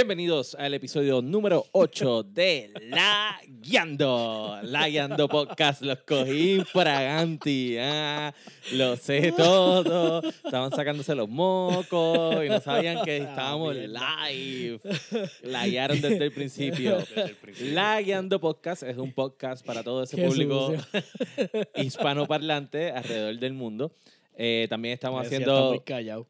Bienvenidos al episodio número 8 de La Guiando. La Guiando Podcast. Los cogí fraganti. Ah, lo sé todo. Estaban sacándose los mocos y no sabían que estábamos live. La guiaron desde el principio. La Guiando Podcast es un podcast para todo ese público hispanoparlante alrededor del mundo. Eh, también estamos haciendo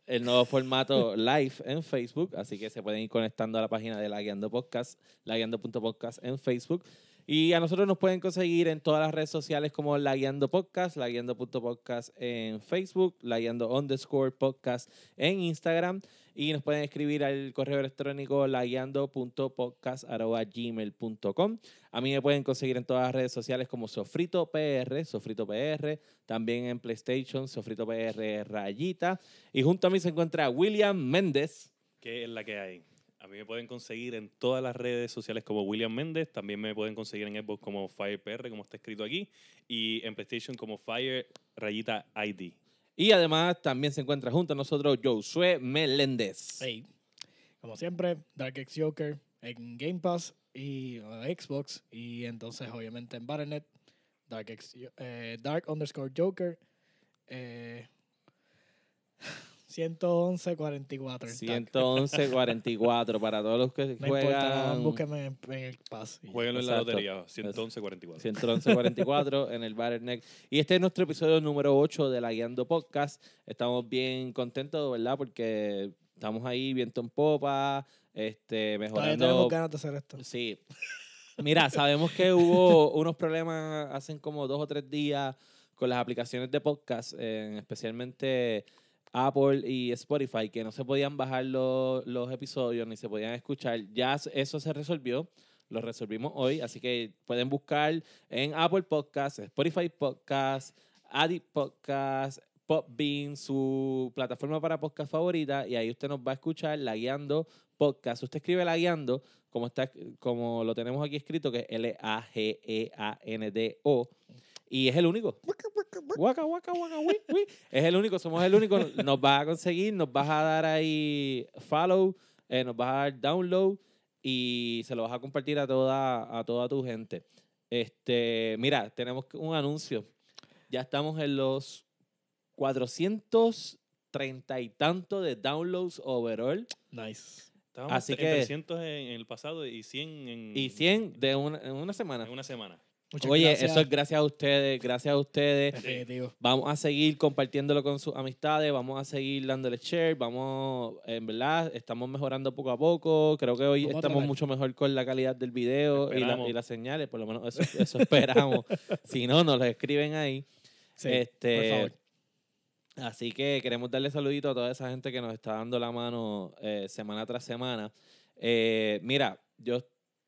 el nuevo formato live en Facebook, así que se pueden ir conectando a la página de La Guiando Podcast, laguiando.podcast en Facebook. Y a nosotros nos pueden conseguir en todas las redes sociales como La Guiando Podcast, laguiando.podcast en Facebook, La Guiando underscore podcast en Instagram. Y nos pueden escribir al correo electrónico laguiando.podcast.gmail.com. A mí me pueden conseguir en todas las redes sociales como Sofrito PR, Sofrito PR, también en PlayStation, Sofrito PR Rayita. Y junto a mí se encuentra William Méndez. que es la que hay. A mí me pueden conseguir en todas las redes sociales como William Méndez. También me pueden conseguir en Xbox como FirePR, como está escrito aquí. Y en PlayStation como Fire Rayita ID. Y además también se encuentra junto a nosotros Josué Meléndez. Hey, como siempre, Dark X Joker en Game Pass y uh, Xbox. Y entonces, obviamente, en Battle.net, Dark, eh, Dark underscore Joker. Eh, 111.44. en Dark. 111-44 para todos los que No importa, juegan. búsqueme en, en el Pass. Jueguenlo en la lotería, 111-44. 111-44 en el Battle.net. Y este es nuestro episodio número 8 de la Guiando Podcast. Estamos bien contentos, ¿verdad? Porque estamos ahí viento en popa, este, Todavía mejorando. tenemos ganas de hacer esto. Sí. Mira, sabemos que hubo unos problemas hace como dos o tres días con las aplicaciones de podcast, eh, especialmente Apple y Spotify, que no se podían bajar los, los episodios ni se podían escuchar. Ya eso se resolvió, lo resolvimos hoy, así que pueden buscar en Apple Podcast, Spotify Podcast, Addict Podcast, Popbean, su plataforma para podcast favorita, y ahí usted nos va a escuchar la guiando podcast. Usted escribe la guiando, como está, como lo tenemos aquí escrito, que es L-A-G-E-A-N-D-O. Y es el único. Waka, waka, waka, wi, wi. Es el único, somos el único. Nos vas a conseguir, nos vas a dar ahí follow, eh, nos vas a dar download y se lo vas a compartir a toda, a toda tu gente. Este, mira, tenemos un anuncio. Ya estamos en los 430 y tanto de downloads overall Nice. Estábamos Así en que- 300 en, en el pasado y 100 en, y 100 de una, en una semana. en una semana. Muchas Oye, gracias. eso es gracias a ustedes, gracias a ustedes. Definitivo. Vamos a seguir compartiéndolo con sus amistades, vamos a seguir dándole share, vamos, en verdad, estamos mejorando poco a poco. Creo que hoy Vamos estamos mucho mejor con la calidad del video y, la- Esperamos. y las señales, por lo menos eso, eso esperamos. si no, nos lo escriben ahí. Sí, este, por favor. Así que queremos darle saludito a toda esa gente que nos está dando la mano eh, semana tras semana. Eh, mira, yo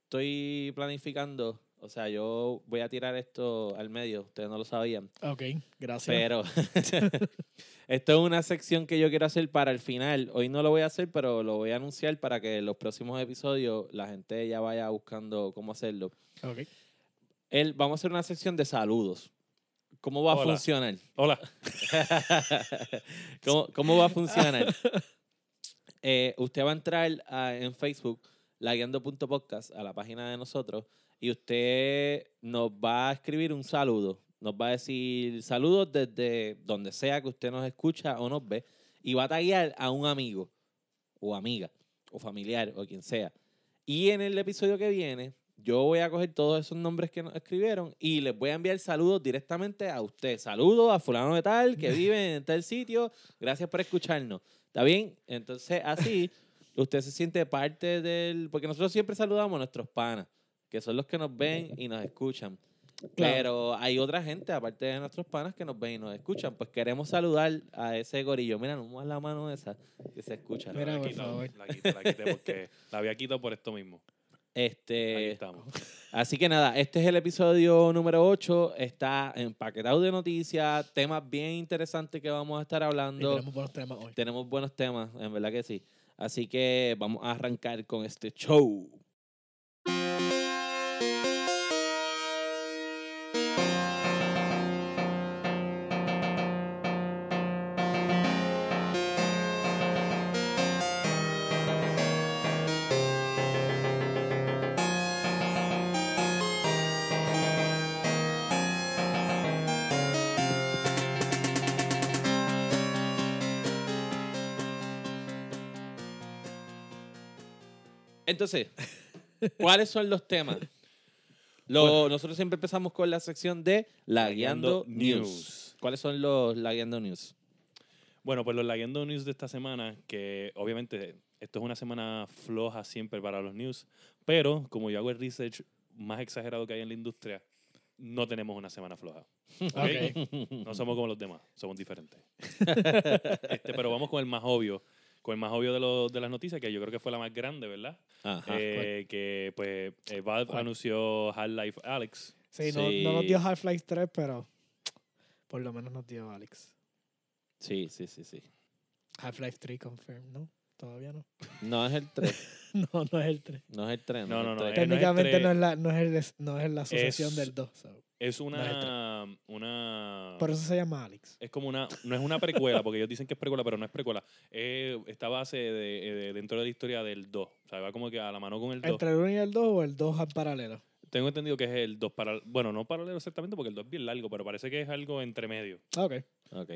estoy planificando, o sea, yo voy a tirar esto al medio, ustedes no lo sabían. Ok, gracias. Pero esto es una sección que yo quiero hacer para el final. Hoy no lo voy a hacer, pero lo voy a anunciar para que en los próximos episodios la gente ya vaya buscando cómo hacerlo. Ok. El, vamos a hacer una sección de saludos. ¿Cómo va a funcionar? Hola. ¿Cómo, cómo va a funcionar? Eh, usted va a entrar a- en Facebook, laguiando.podcast, a la página de nosotros, y usted nos va a escribir un saludo. Nos va a decir saludos desde donde sea que usted nos escucha o nos ve, y va a taguear a un amigo, o amiga, o familiar, o quien sea. Y en el episodio que viene, yo voy a coger todos esos nombres que nos escribieron y les voy a enviar saludos directamente a usted. Saludos a fulano de tal que vive en tal sitio. Gracias por escucharnos. ¿Está bien? Entonces, así, usted se siente parte del... Porque nosotros siempre saludamos a nuestros panas, que son los que nos ven y nos escuchan. Claro. Pero hay otra gente, aparte de nuestros panas, que nos ven y nos escuchan. Pues queremos saludar a ese gorillo. Mira, no muevas la mano esa que se escucha. La Mira, había por quitado, favor. La quité, la quité porque la había quitado por esto mismo. Este, estamos. Así que nada, este es el episodio número 8. Está empaquetado de noticias, temas bien interesantes que vamos a estar Y hablando. tenemos buenos temas hoy. Tenemos buenos temas, en verdad que sí. Así que vamos a arrancar con este show. Entonces, ¿cuáles son los temas? Lo- nosotros siempre empezamos con la sección de Lagueando Lagueando News. News. ¿Cuáles son los Lagueando News? Bueno, pues los Lagueando News de esta semana, que obviamente esto es una semana floja siempre para los news, pero como yo hago el research más exagerado que hay en la industria, no tenemos una semana floja. ¿ok? Ok. No somos como los demás, somos diferentes. Este, pero vamos con el más obvio, con el más obvio de, los- de las noticias, que yo creo que fue la más grande, ¿verdad? Ajá. Eh, que pues eh, Valve ¿Cuál? anunció Half-Life Alex. Sí, no, Sí. no nos dio Half-Life 3, pero por lo menos nos dio Alex. Sí, sí, sí, sí. Half-Life 3 confirmed, ¿no? Todavía no. No es el 3. no, no es el 3. No es el 3. No, no, no, el eh, 3. Técnicamente no es, la, no, es el- no es la asociación Es- del 2. so. Es es una, una Por eso se llama Alex. es como una, no es una precuela, porque ellos dicen que es precuela, pero no es precuela. Eh, está base de, de- dentro de la historia del 2. O sea, va como que a la mano con el 2. ¿Entre el 1 y el 2 o el 2 al paralelo? Tengo entendido que es el 2 para, bueno, no paralelo exactamente porque el 2 es bien largo, pero parece que es algo entre medio. Ah, Ok. Ok.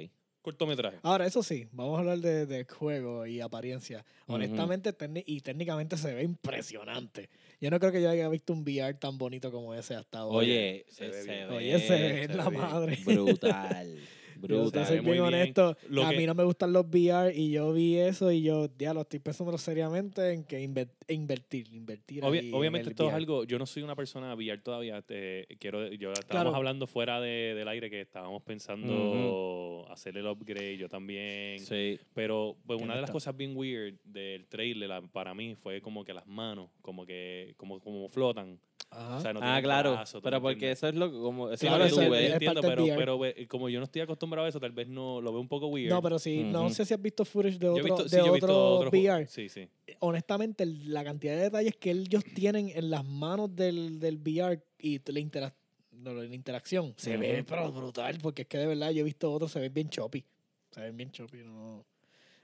Cortometraje. Ahora, eso sí, vamos a hablar de, de juego y apariencia. Honestamente, técni- y técnicamente se ve impresionante. Yo no creo que yo haya visto un VR tan bonito como ese hasta ahora. Oye, se ve se bien. ve, Oye, se ve se la ve bien. madre. brutal. Yo brutal. te soy bien honesto. A que- mí no me gustan los VR y yo vi eso y yo, ya lo estoy pensando seriamente en que inver- invertir, invertir. Obvia- obviamente esto es algo, yo no soy una persona VR todavía, te- quiero, yo estábamos Claro. hablando fuera de- del aire que estábamos pensando hacer el upgrade, yo también, Sí. pero pues una de las cosas bien weird del trailer para mí fue como que las manos, como que como, como flotan, Ajá. o sea, no Ah, claro. brazo, ¿tú pero porque entiendes? eso es lo que como eso Sí, es Claro, lo eso tú es- entiendo, pero, pero ve- como yo no estoy acostumbrado a eso, tal vez no lo veo un poco weird. no, pero sí, no sé si has visto footage de Yo he otro, visto- sí, de yo he visto otro juegos. VR. Sí, sí. honestamente, el- la cantidad de detalles que ellos tienen en las manos del, del VR y la, interac- no, la interacción se ve pero brutal, porque es que de verdad yo he visto otros, se ven bien choppy. Se ven bien choppy, no. O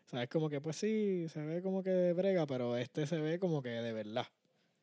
sea, es como que, pues sí, se ve como que de brega, pero este se ve como que de verdad.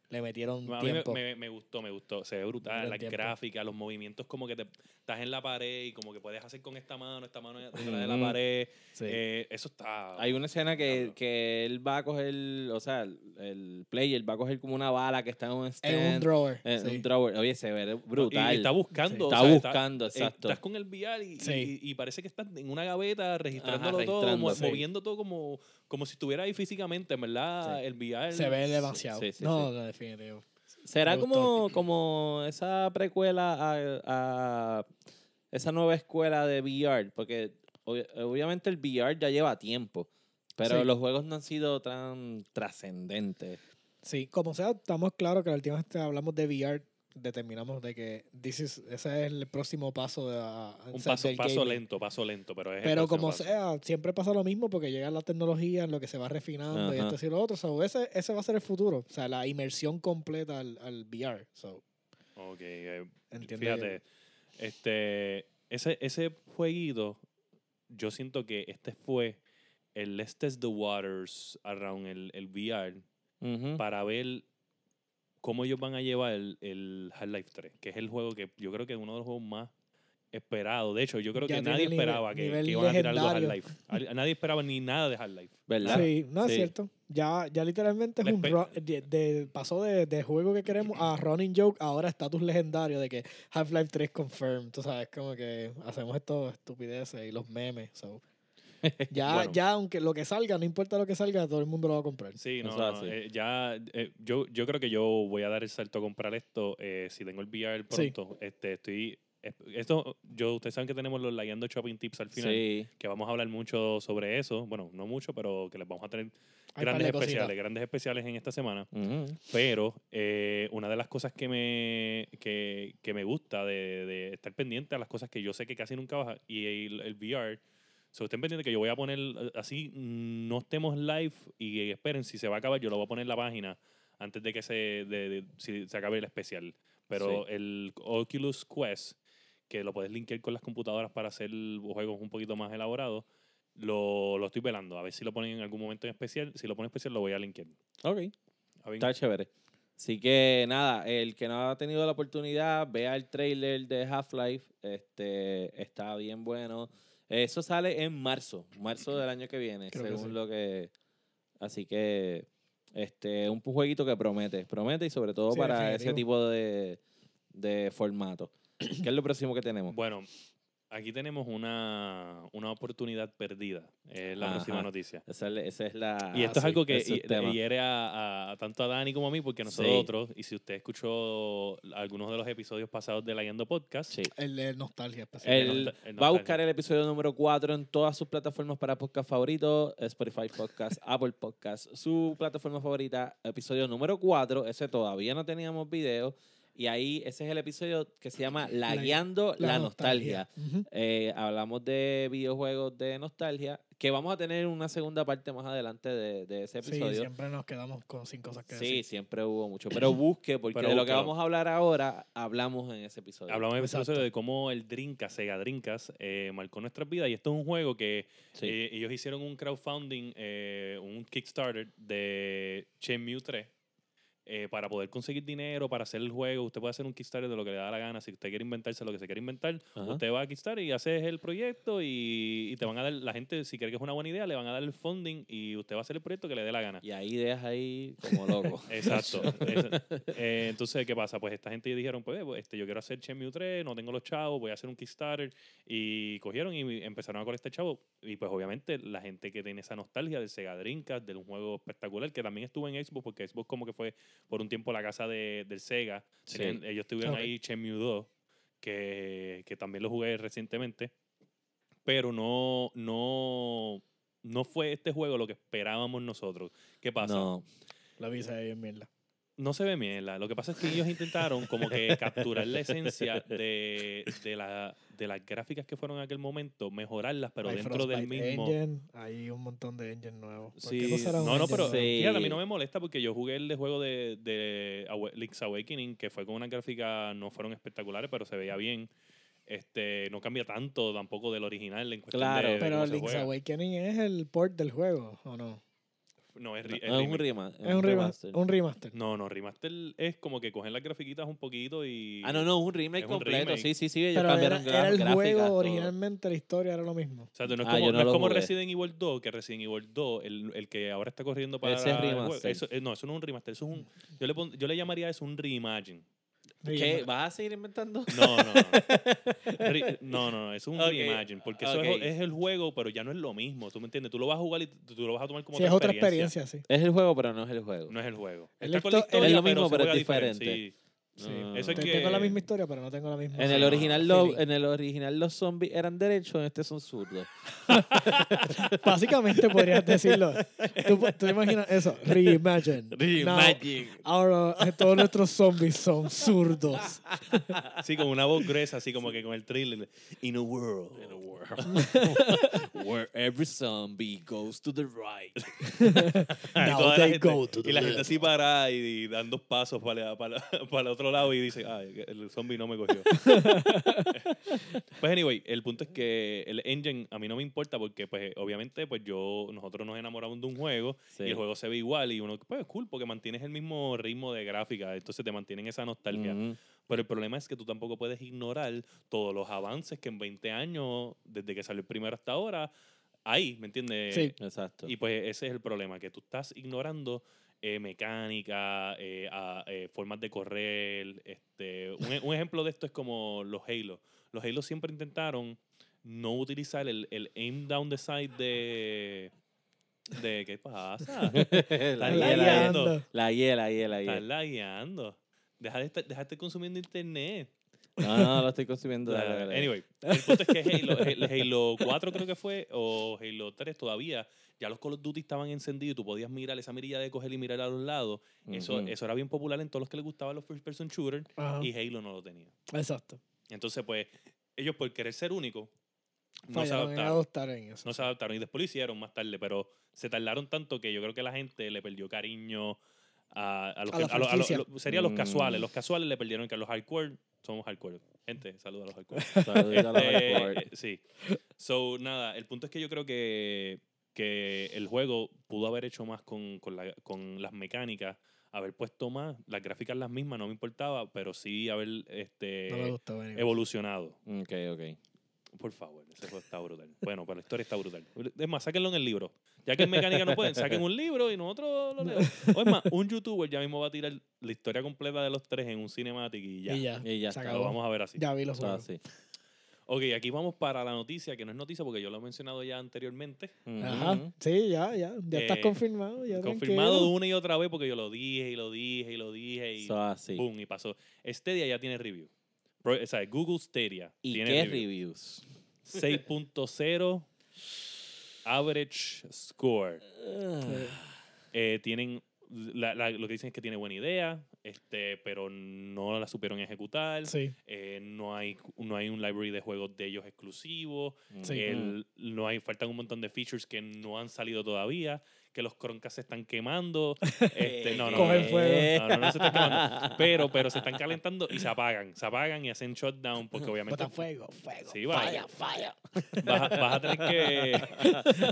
Le metieron A mí me, tiempo. me- me gustó, me gustó. Se ve brutal, las tiempo. gráficas, los movimientos como que te estás en la pared y como que puedes hacer con esta mano, esta mano detrás de la pared. Sí. Eh, eso está... Hay una escena que, Cabrón. que él va a coger, o sea, el, el player va a coger como una bala que está en un stand. en un drawer. en sí. un drawer. Oye, se ve brutal. Y, está buscando. o Está sea, buscando, eh, exacto. Estás con el VR y, Sí. y- y parece que estás en una gaveta registrándolo Ajá, todo, sí. moviendo todo como, como si estuviera ahí físicamente, en verdad. Sí. El VR... Se ve demasiado. sí, sí, no, sí. no, definitivo. ¿Será Me gustó. como, como esa precuela a, a esa nueva escuela de VR? Porque obvi- obviamente el VR ya lleva tiempo, pero Sí. los juegos no han sido tan trascendentes. Sí, como sea, estamos claros que la última vez que hablamos de VR, determinamos de que this is- ese es el próximo paso de, a- Un paso, del paso lento, paso lento, pero es Pero como paso. sea, siempre pasa lo mismo porque llega la tecnología en lo que se va refinando y Ajá. esto y lo otro. So, ese, ese va a ser el futuro. O sea, la inmersión completa al, al VR. So, Ok, eh, entiendo Fíjate, este, ese, ese jueguito, yo siento que este fue el Let's Test the Waters around el, el VR Ujú. para ver cómo ellos van a llevar el, el Half-Life 3, que es el juego que yo creo que es uno de los juegos más esperados. De hecho, yo creo Ya que nadie nivel- esperaba que, que iban a tirar algo. Half-Life. Al- Nadie esperaba ni nada de Half-Life. ¿Verdad? Sí, no es Sí. cierto. Ya, ya literalmente es un de, de- pasó de, de juego que queremos a running joke, ahora estatus legendario de que Half-Life 3 confirmed. Tú sabes, como que hacemos estas estupideces y los memes. So. Ya, Bueno. ya, aunque lo que salga, no importa lo que salga, todo el mundo lo va a comprar. Sí, no, no, eh, ya, eh, yo, yo creo que yo voy a dar el salto a comprar esto eh, si tengo el VR Sí. pronto. Este, estoy, es- esto, yo, ustedes saben que tenemos los Lagueando Shopping Tips al final, Sí. que vamos a hablar mucho sobre eso. Bueno, no mucho, pero que les vamos a tener Hay grandes especiales, grandes especiales en esta semana. Ujú. Pero eh, una de las cosas que me, que, que me gusta de, de estar pendiente a las cosas que yo sé que casi nunca baja y el, el VR. So, estén pendientes que yo voy a poner eh, así, no estemos live y esperen, si se va a acabar, yo lo voy a poner en la página antes de que se, de- de- si se acabe el especial. Pero el Oculus Quest, que lo puedes linkear con las computadoras para hacer juegos un poquito más elaborados, lo, lo estoy velando. A ver si lo ponen en algún momento en especial. Si lo ponen en especial, lo voy a linkear. Ok. ¿Está bien? Está chévere. Así que nada, el que no ha tenido la oportunidad, vea el trailer de Half-Life. Este está bien bueno. Eso sale en marzo, marzo del año que viene, Creo que según sí. lo que. Así que Este, un jueguito que promete, promete y sobre todo Sí, para ese tipo de, de formato. ¿Qué es lo próximo que tenemos? Bueno, aquí tenemos una, una oportunidad perdida. Es la Ajá. próxima noticia. Esa es, esa es la... Y esto es sí, algo que hiere a, a- tanto a Dani como a mí, porque Sí. nosotros, y si usted escuchó algunos de los episodios pasados de la Guiando Podcast, Sí. El nostalgia especial. El nostal- el va a nostalgia. buscar el episodio número 4 en todas sus plataformas para podcast favoritos, Spotify Podcast, Apple Podcast, su plataforma favorita, episodio número 4, ese todavía no teníamos video, y ahí ese es el episodio que se llama La- Lagueando la, nostalgia. Ujú. Eh, hablamos de videojuegos de nostalgia, que vamos a tener una segunda parte más adelante de, de ese Sí, episodio. siempre nos quedamos con sin cosas que Sí, decir. siempre hubo mucho. Pero busque, porque Pero de lo que vamos a hablar ahora, hablamos en ese episodio. hablamos en Exacto. episodio de cómo el Drinkas, Sega Drinkas, eh, marcó nuestras vidas. Y esto es un juego que Sí. eh, ellos hicieron un crowdfunding, eh, un Kickstarter de Shenmue 3. Eh, para poder conseguir dinero, para hacer el juego, usted puede hacer un Kickstarter de lo que le da la gana. Si usted quiere inventarse lo que se quiere inventar, Ajá. usted va a Kickstarter y hace el proyecto y, y te van a dar, la gente, si cree que es una buena idea, le van a dar el funding y usted va a hacer el proyecto que le dé la gana. Y hay ideas ahí como loco. Exacto. Eh, entonces, ¿qué pasa? Pues esta gente dijeron, pues, pues, este, yo quiero hacer Shenmue 3, no tengo los chavos, voy a hacer un Kickstarter. Y cogieron y empezaron a colectar chavos. Y pues, obviamente, la gente que tiene esa nostalgia del Sega Dreamcast, de un juego espectacular, que también estuvo en Xbox, porque Xbox como que fue por un tiempo la casa de, del Sega. Sí. Tenían- ellos tuvieron Ok. ahí Shenmue 2, que, que también lo jugué recientemente. Pero no, no, no fue este juego lo que esperábamos nosotros. ¿Qué pasa? No. La visa ahí en mierda. No se ve mierda. Lo que pasa es que ellos intentaron como que capturar la esencia de, de, la, de las gráficas que fueron en aquel momento, mejorarlas, pero Hay dentro del mismo... Engine, hay un montón de engines nuevos. ¿Por qué Sí, no, no, no, engine pero? Sí. fíjate, a mí no me molesta porque yo jugué el de juego de, de Link's Awakening, que fue con una gráfica, no fueron espectaculares, pero se veía bien. Este, no cambia tanto tampoco del original en cuestión Claro. de, de Pero Link's. Awakening es el port del juego, ¿o no? No, es, No, es es un remake. rema- Es un, rema- remaster. un remaster. No, no, remaster es como que cogen las grafiquitas un poquito y... Ah, no, no, un remake Es un completo. remake. Sí, sí, sí. Ellos Pero era, cambiaron era el gra- juego todo. originalmente, la historia era lo mismo. O sea, no es Ah, como, yo no no como. Resident Evil 2, que Resident Evil 2, el, el que ahora está corriendo para Ese es el remaster. eso, eh, no, eso no es un remaster, eso es un... Yo le, pon- yo le llamaría eso un reimagine. ¿Qué? ¿Vas a seguir inventando? No, no, no. Re- no, no, no, es un Ok, reimagine, porque eso es, es el juego, pero ya no es lo mismo, ¿tú me entiendes? Tú lo vas a jugar y tú, tú lo vas a tomar como Sí, es otra experiencia, sí. Es el juego, pero no es el juego. No es el juego. Es Está la con la histo- es lo mismo, pero es diferente. sí. Sí. No. Eso es que- Tengo la misma historia, pero no tengo la misma. En el Ah, original, los, en el original los zombies eran derechos, en este son zurdos. Básicamente podrías decirlo. ¿Tú, tú imaginas eso? Reimagine. Now, ahora todos nuestros zombies son zurdos. Sí, con una voz gruesa, así como que con el thriller. In a world. Where every zombie goes to the right. Y Now la they gente- go to the y la gente así parada y, y dan dos pasos para, para, para el otro lado y dice, el zombie no me cogió. pues anyway, el punto es que el engine a mí no me importa porque pues obviamente pues yo, nosotros nos enamoramos de un juego Sí. y el juego se ve igual y uno, pues es cool porque mantienes el mismo ritmo de gráfica, entonces te mantienen esa nostalgia. Ujú. Pero el problema es que tú tampoco puedes ignorar todos los avances que en 20 años, desde que salió el primero hasta ahora, hay, ¿me entiendes? Sí. Exacto. Y pues ese es el problema, que tú estás ignorando eh, mecánica, eh, a- eh, formas de correr. Este, un, un ejemplo de esto es como los Halo. Los Halo siempre intentaron no utilizar el, el aim down the side de... de ¿Qué pasa? la lagueando. la hiela, la hiela, Estás lagueando. Deja de, estar, deja de estar consumiendo internet. No, no, lo estoy consumiendo. dale, dale. Anyway, el punto es que Halo, el Halo 4 creo que fue, o Halo 3 todavía, ya los Call of Duty estaban encendidos y tú podías mirar esa mirilla de coger y mirar a los lados. Eso, Ujú. eso era bien popular en todos los que les gustaban los first person shooter Ajá. y Halo no lo tenía. Exacto. Entonces, pues, ellos por querer ser únicos, no se en adaptaron. adoptar en eso. No se adaptaron y después lo hicieron más tarde, pero se tardaron tanto que yo creo que la gente le perdió cariño a, a los A que, a lo- a lo- franquicia. lo- serían los Mm. casuales. Los casuales le perdieron que a los hardcore somos hardcore. Gente, saluda a los hardcore. Saludito a los Este, hardcore. eh, sí. So, nada, el punto es que yo creo que, que el juego pudo haber hecho más con, con, la- con las mecánicas, haber puesto más, las gráficas las mismas, no me importaba, pero sí haber este, No gustó. evolucionado. Ok, ok. Por favor, ese juego está brutal. Bueno, pero la historia está brutal. Es más, sáquenlo en el libro. Ya que en mecánica no pueden, saquen un libro y nosotros lo leemos. O es más, un youtuber ya mismo va a tirar la historia completa de los tres en un cinematic y ya. Y ya. Y ya está. Lo vamos a ver así. Ya vi los Ah, juegos. sí. Ok, aquí vamos para la noticia, que no es noticia porque yo lo he mencionado ya anteriormente. Ajá. Sí, ya, ya. Ya estás Eh, confirmado. Ya Confirmado tranquilo. una y otra vez porque yo lo dije y lo dije y lo dije y Eso así. boom, y pasó. Stadia ya tiene review. Pro- o sea, Google Stadia ¿Y tiene qué review. reviews? 6.0 average score. Sí. Eh, tienen la- la- lo que dicen es que tiene buena idea, este, pero no la supieron ejecutar. Sí. Eh, no hay no hay un library de juegos de ellos exclusivo. Sí. El- no hay faltan un montón de features que no han salido todavía. Que los croncas se están quemando. Este, no, no, Cogen no, fuego. no, no, no se están quemando. Pero, pero se están calentando y se apagan. Se apagan y hacen shutdown porque obviamente Botan fuego, fuego. Sí, vale. falla, falla. vas, a- vas a tener que.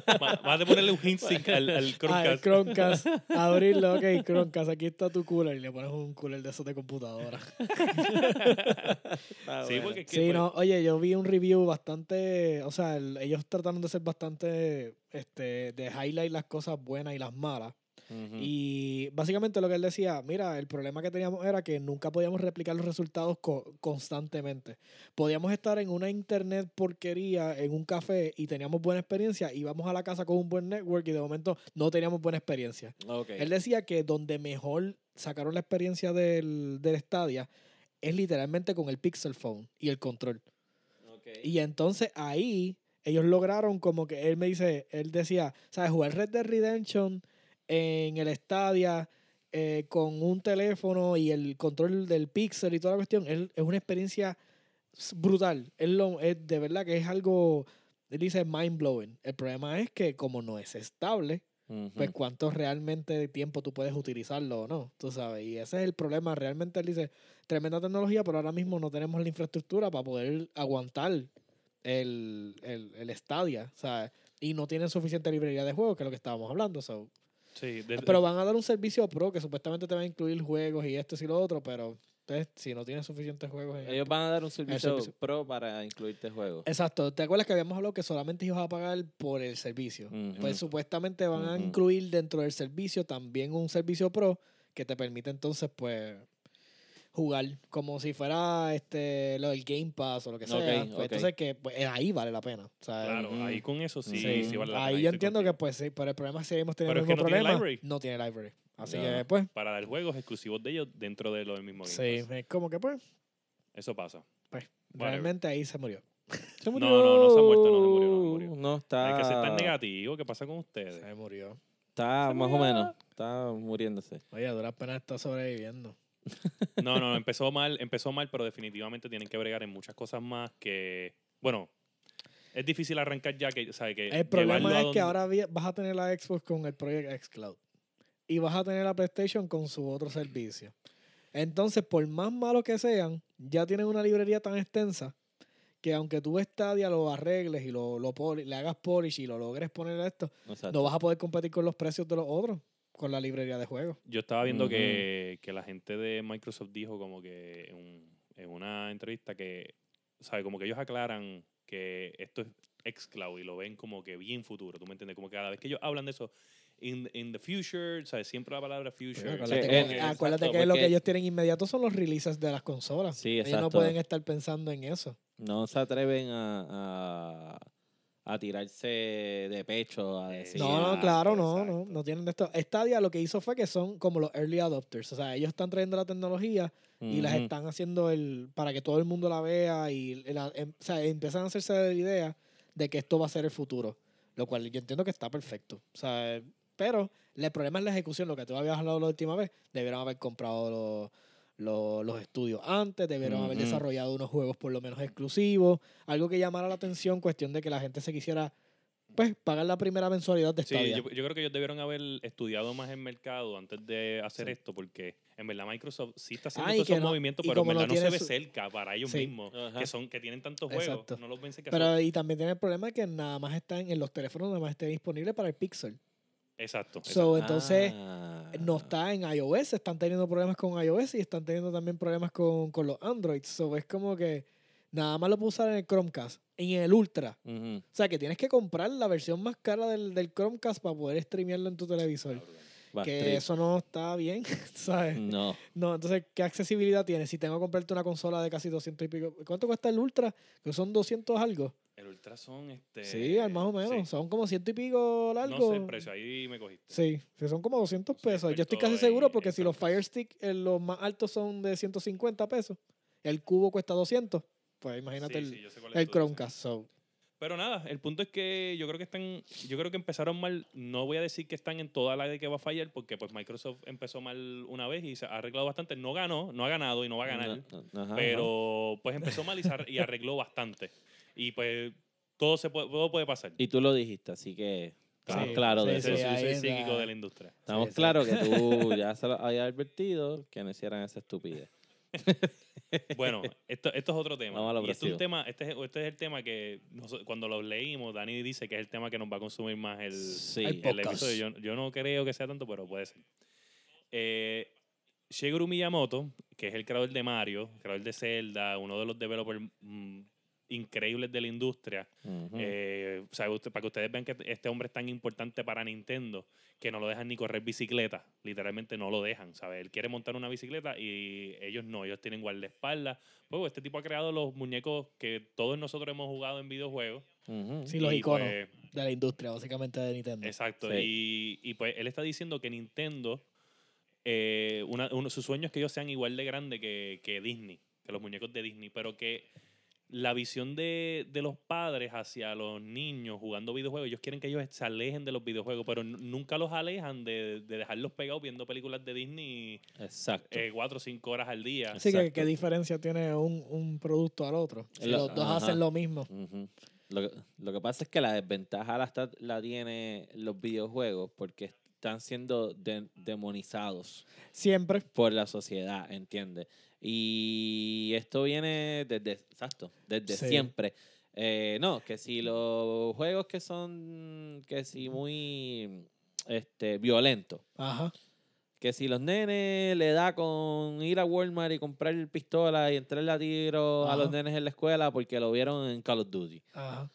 vas, vas a ponerle un hint sync al, al Ah. Chromecast. Abrirlo, ok, Chromecast, aquí está tu cooler. Y le pones un cooler de esos de computadora. Sí, bueno. porque es que, Sí, pues, no, oye, yo vi un review bastante, o sea, el- ellos trataron de ser bastante, este, de highlight las cosas buenas y las malas. Ujú. Y básicamente lo que él decía, mira, el problema que teníamos era que nunca podíamos replicar los resultados co- constantemente. Podíamos estar en una internet porquería, en un café, y teníamos buena experiencia, íbamos a la casa con un buen network y de momento no teníamos buena experiencia. Él decía que donde mejor sacaron la experiencia del, del Stadia es literalmente con el Pixel Phone y el control. Y entonces ahí ellos lograron como que él me dice, él decía, ¿sabes? Jugar Red Dead Redemption en el Stadia eh, con un teléfono y el control del Pixel y toda la cuestión, él- es una experiencia brutal. Es, lo, es de verdad que es algo, él dice mind blowing. El problema es que como no es estable, pues cuánto realmente tiempo tú puedes utilizarlo o no, tú sabes. Y ese es el problema. Realmente él dice, tremenda tecnología, pero ahora mismo no tenemos la infraestructura para poder aguantar el, el, el Stadia, ¿sabes? Y no tienen suficiente librería de juegos, que es lo que estábamos hablando. so. sí, de- Pero van a dar un servicio pro que supuestamente te va a incluir juegos y esto y lo otro, pero pues, si no tienes suficientes juegos... Ellos van a dar un servicio, servicio. pro para incluirte juegos. Exacto. ¿Te acuerdas que habíamos hablado que solamente ibas a pagar por el servicio? Ujú. Pues supuestamente van a Ujú. incluir dentro del servicio también un servicio pro que te permite entonces pues jugar como si fuera este lo del Game Pass o lo que sea. Pues. Entonces que pues, ahí vale la pena. O sea, Claro, ahí con eso sí, Sí. sí vale la pena. ahí yo entiendo que pues sí, pero el problema es que seguimos teniendo Pero el es que mismo no tiene problema. library. No tiene library. Así No. que pues Para dar juegos exclusivos de ellos dentro de lo del mismo Game sí, Pass. es como que pues, Eso pasa. pues Whatever. realmente ahí se murió. Se no, no se ha muerto, no se murió, no se murió. No, está. Hay que ser tan negativo. ¿Qué pasa con ustedes? Se murió. Está Se más o menos. Está muriéndose. Oye, a duras penas está sobreviviendo. No, no, empezó mal, empezó mal, pero definitivamente tienen que bregar en muchas cosas más que, bueno, es difícil arrancar ya que, sabe que El problema es que ahora vas a tener la Xbox con el Project X Cloud. Y vas a tener la PlayStation con su otro servicio. Entonces, por más malos que sean, ya tienen una librería tan extensa que aunque tú Stadia lo arregles y lo, lo poli- le hagas polish y lo logres poner esto, Exacto. no vas a poder competir con los precios de los otros con la librería de juegos. Yo estaba viendo que, que la gente de Microsoft dijo como que en, un- en una entrevista que, sabe, como que ellos aclaran que esto es xCloud y lo ven como que bien futuro, ¿tú me entiendes? Como que cada vez que ellos hablan de eso, in, in the future, ¿sabes? Siempre la palabra future. Pues acuérdate Sí, que, en- acuérdate exacto, que lo que ellos tienen inmediato son los releases de las consolas. Sí, ellos no exacto. pueden estar pensando en eso. No se atreven a, a, a tirarse de pecho, a decir. No, no, Exacto, claro, no, no, exacto. no tienen de esto. Stadia lo que hizo fue que son como los early adopters, o sea, ellos están trayendo la tecnología y las están haciendo el para que todo el mundo la vea y la- em- o sea, empiezan a hacerse la idea de que esto va a ser el futuro, lo cual yo entiendo que está perfecto, o sea, pero el problema es la ejecución, lo que tú habías hablado la última vez, debieron haber comprado los, los, los estudios antes, debieron haber desarrollado unos juegos por lo menos exclusivos, algo que llamara la atención, cuestión de que la gente se quisiera pues pagar la primera mensualidad de Sí, Stadia. yo, yo creo que ellos debieron haber estudiado más el mercado antes de hacer Sí. esto, porque en verdad Microsoft sí está haciendo Ah, todos esos no- movimientos, pero en no verdad no, se ve su- cerca para ellos Sí. mismos, Ajá. que son que tienen tantos juegos, Exacto. no los ven cerca. Pero y también tiene el problema de que nada más están en los teléfonos, nada más esté disponible para el Pixel. Exacto. exacto. So, entonces, Ah. no está en iOS, están teniendo problemas con iOS y están teniendo también problemas con, con los Androids. So, es como que nada más lo puedo usar en el Chromecast, en el Ultra. O sea, que tienes que comprar la versión más cara del, del Chromecast para poder streamearlo en tu televisor. Va, que trip. eso no está bien, ¿sabes? No. No, entonces, ¿qué accesibilidad tiene? Si tengo que comprarte una consola de casi 200 y pico. ¿Cuánto cuesta el Ultra? Que son 200 algo. El Ultrason, este. Sí, al más o menos. sí. Son como ciento y pico largo. No sé el precio, ahí me cogiste. Sí, sí, son como 200 Soy pesos. Yo estoy casi seguro porque si los. Fire Stick, eh, los más altos son de 150 pesos, el cubo cuesta 200, pues imagínate Sí, el, el Chromecast. so, Pero nada, el punto es que yo creo que están, yo creo que empezaron mal. No voy a decir que están en toda la de que va a fallar, porque pues Microsoft empezó mal una vez y se ha arreglado bastante. No ganó, no ha ganado y no va a ganar. Ajá, pero pues empezó mal y, se ar- y arregló bastante. Y pues todo se puede, todo puede pasar. Y tú lo dijiste, así que estamos Sí, claros de sí, eso. Sí, el está. psíquico de la industria. Estamos sí. claros que tú ya se lo habías advertido que no hicieran esa estupidez. Bueno, esto, esto es otro tema. Vamos a lo y este es un tema, este es, este es el tema que cuando lo leímos, Dani dice que es el tema que nos va a consumir más el, Sí. El el podcast. episodio. Yo, yo no creo que sea tanto, pero puede ser. Eh, Shigeru Miyamoto, que es el creador de Mario, creador de Zelda, uno de los developers mm, increíbles de la industria. Ujú. Eh, o sea, usted- para que ustedes vean que este hombre es tan importante para Nintendo que no lo dejan ni correr bicicleta. Literalmente no lo dejan, ¿sabes? Él quiere montar una bicicleta y ellos no, ellos tienen guardaespaldas. Pues este tipo ha creado los muñecos que todos nosotros hemos jugado en videojuegos. Ujú. sí, los Y, iconos pues, de la industria, básicamente de Nintendo. Exacto. Sí. Y, y, pues él está diciendo que Nintendo, eh, una, uno, su sueño es que ellos sean igual de grandes que, que Disney, que los muñecos de Disney, pero que la visión de, de los padres hacia los niños jugando videojuegos, ellos quieren que ellos se alejen de los videojuegos, pero nunca los alejan de, de dejarlos pegados viendo películas de Disney Exacto. eh, cuatro o cinco horas al día. Así que. ¿qué diferencia tiene un, un producto al otro? Si Lo- los dos ajá. hacen lo mismo. Lo, que- lo que pasa es que la desventaja la, está- la tiene los videojuegos porque están siendo de- demonizados Siempre. por la sociedad, ¿entiendes? Y esto viene desde, exacto, desde Sí. siempre. Eh, no, que si los juegos que son, que si muy este, violentos, Ajá. que si los nenes le da con ir a Walmart y comprar pistola y entrarle a tiro a los nenes en la escuela porque lo vieron en Call of Duty. Ajá.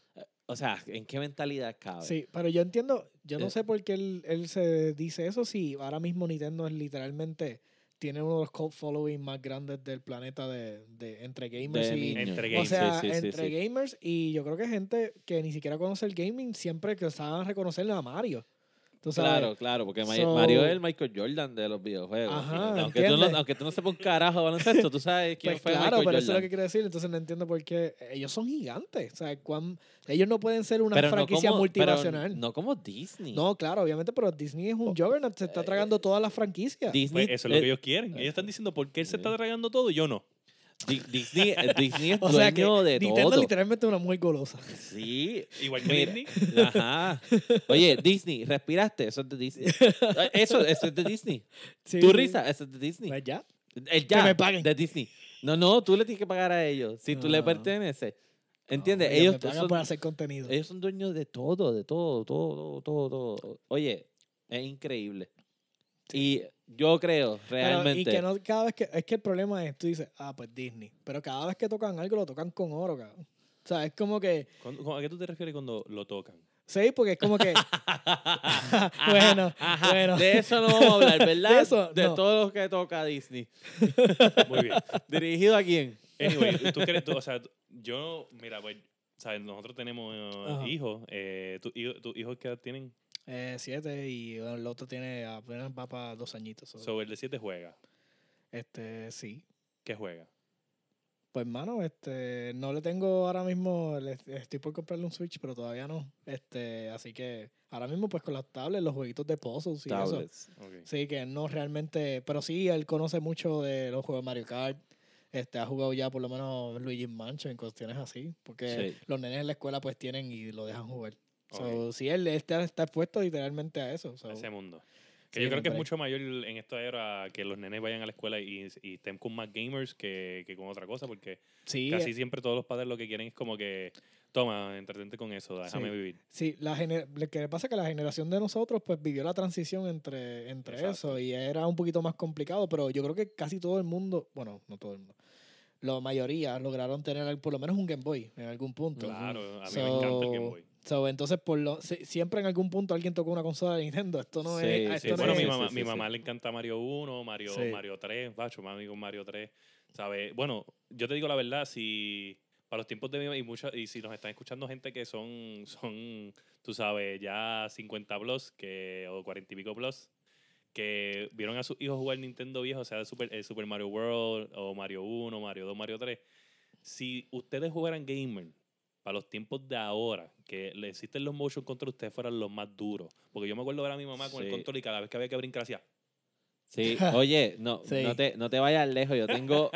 O sea, ¿en qué mentalidad cabe? Sí, pero yo entiendo, yo no Eh. sé por qué él, él se dice eso si ahora mismo Nintendo es literalmente tiene uno de los cult following más grandes del planeta de, de entre gamers De y. Entre o gamers. sea, Sí, sí, sí, entre sí. gamers y yo creo que gente que ni siquiera conoce el gaming siempre que saben reconocerle a Mario. Tú sabes, Claro, claro, porque So- Mario es el Michael Jordan de los videojuegos. Ajá, aunque, tú no, aunque tú no sepas un carajo de baloncesto, tú sabes quién Pues fue claro, Michael pero eso es lo Jordan. que quiero decir. Entonces no entiendo por qué ellos son gigantes. O sea, cuán- ellos no pueden ser una Pero no franquicia como- multinacional. pero no como Disney. No, claro, obviamente, pero Disney es un juggernaut, se está tragando todas las franquicias. Disney, Pues eso es lo que eh, ellos quieren. Ellos están diciendo por qué él se está tragando todo y yo no. Di- Disney, eh, Disney es O sea que dueño de Nintendo todo. literalmente es una mujer golosa. Sí. Igual que Mira, Disney. Ajá. Oye, Disney, respiraste, eso es de Disney. Eso, eso es de Disney. Sí, Tu sí. risa, eso es de Disney. Pues ya. El ya, me paguen. de Disney. No, no, tú le tienes que pagar a ellos. Si tú le perteneces. ¿Entiendes? No, ellos ellos, me pagan son, por hacer contenido. ellos son dueños de todo, de todo, todo, todo, todo, todo. Oye, es increíble. Y yo creo, Pero, realmente. y que no cada vez que es que el problema es tú dices, ah, pues Disney, pero cada vez que tocan algo lo tocan con oro, cabrón. O sea, es como que ¿Cuándo- ¿A qué tú te refieres cuando lo tocan? sí, porque es como que bueno, Ajá, bueno. De eso no vamos a hablar, ¿verdad? De eso, no. todo lo que toca Disney. Muy bien. ¿Dirigido a quién? Anyway, tú crees, tú, o sea, yo, mira, pues, ¿sabes? Nosotros tenemos Ajá. hijos. Eh, ¿tu- hijo- ¿Tus hijos qué edad tienen? Eh, siete y el otro tiene apenas va para dos añitos. so, Sobre el de 7 juega. este, sí. ¿Qué juega? Pues hermano, este, no le tengo ahora mismo, le- estoy por comprarle un Switch, pero todavía no. Este, así que ahora mismo pues con las tablets, los jueguitos de puzzles y eso. Tablets. Ok. Sí, que no realmente, pero sí, él conoce mucho de los juegos de Mario Kart. Este, ha jugado ya por lo menos Luigi Mansion en cuestiones así, porque Sí. los nenes en la escuela pues tienen y lo dejan jugar. So, Ok. sí, él está, está expuesto literalmente a eso. so, ese mundo. Que sí, yo creo que es mucho mayor en esta era que los nenes vayan a la escuela y, y estén con más gamers que, que con otra cosa, porque sí, casi siempre todos los padres lo que quieren es como que, toma, entretente con eso, déjame Sí. vivir. Sí, la gener- lo que pasa es que la generación de nosotros pues vivió la transición entre, entre Exacto. eso y era un poquito más complicado, pero yo creo que casi todo el mundo, bueno, no todo el mundo, la mayoría lograron tener por lo menos un Game Boy en algún punto. Claro, a mí So- me encanta el Game Boy. So, entonces, por lo, si- siempre en algún punto alguien tocó una consola de Nintendo. Esto no Sí, es. sí, esto Sí, no bueno, es- mi mamá, sí, mi sí. mamá le encanta Mario 1, Mario, Sí. Mario 3, bacho, mami con Mario 3, ¿sabes? Bueno, yo te digo la verdad, si para los tiempos de mi y mucha, y si nos están escuchando gente que son, son tú sabes, ya 50 plus que, o 40 y pico plus, que vieron a sus hijos jugar Nintendo viejo, o sea, Super, el Super Mario World, o Mario 1, Mario 2, Mario 3, si ustedes jugaran gamer para los tiempos de ahora, que le existen los motion control, ustedes fueran los más duros. Porque yo me acuerdo ver a mi mamá con el control y cada vez que había que brincar hacía. Sí, oye, no, Sí. no, te, no te vayas lejos. Yo tengo,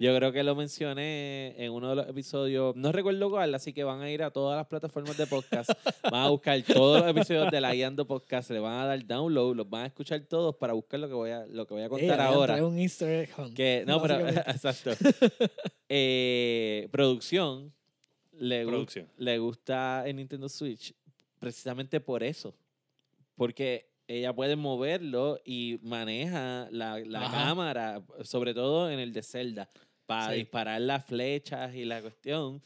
yo creo que lo mencioné en uno de los episodios, no recuerdo cuál, así que van a ir a todas las plataformas de podcast, van a buscar todos los episodios de la Guiando Podcast, le van a dar download, los van a escuchar todos para buscar lo que voy a, lo que voy a Eh, contar habían ahora. un Easter egg hunt. Que, no, pero, exacto. Eh, producción, le, gu- Producción. le gusta el Nintendo Switch precisamente por eso. Porque ella puede moverlo y maneja la, la cámara, sobre todo en el de Zelda, para Sí. disparar las flechas y la cuestión.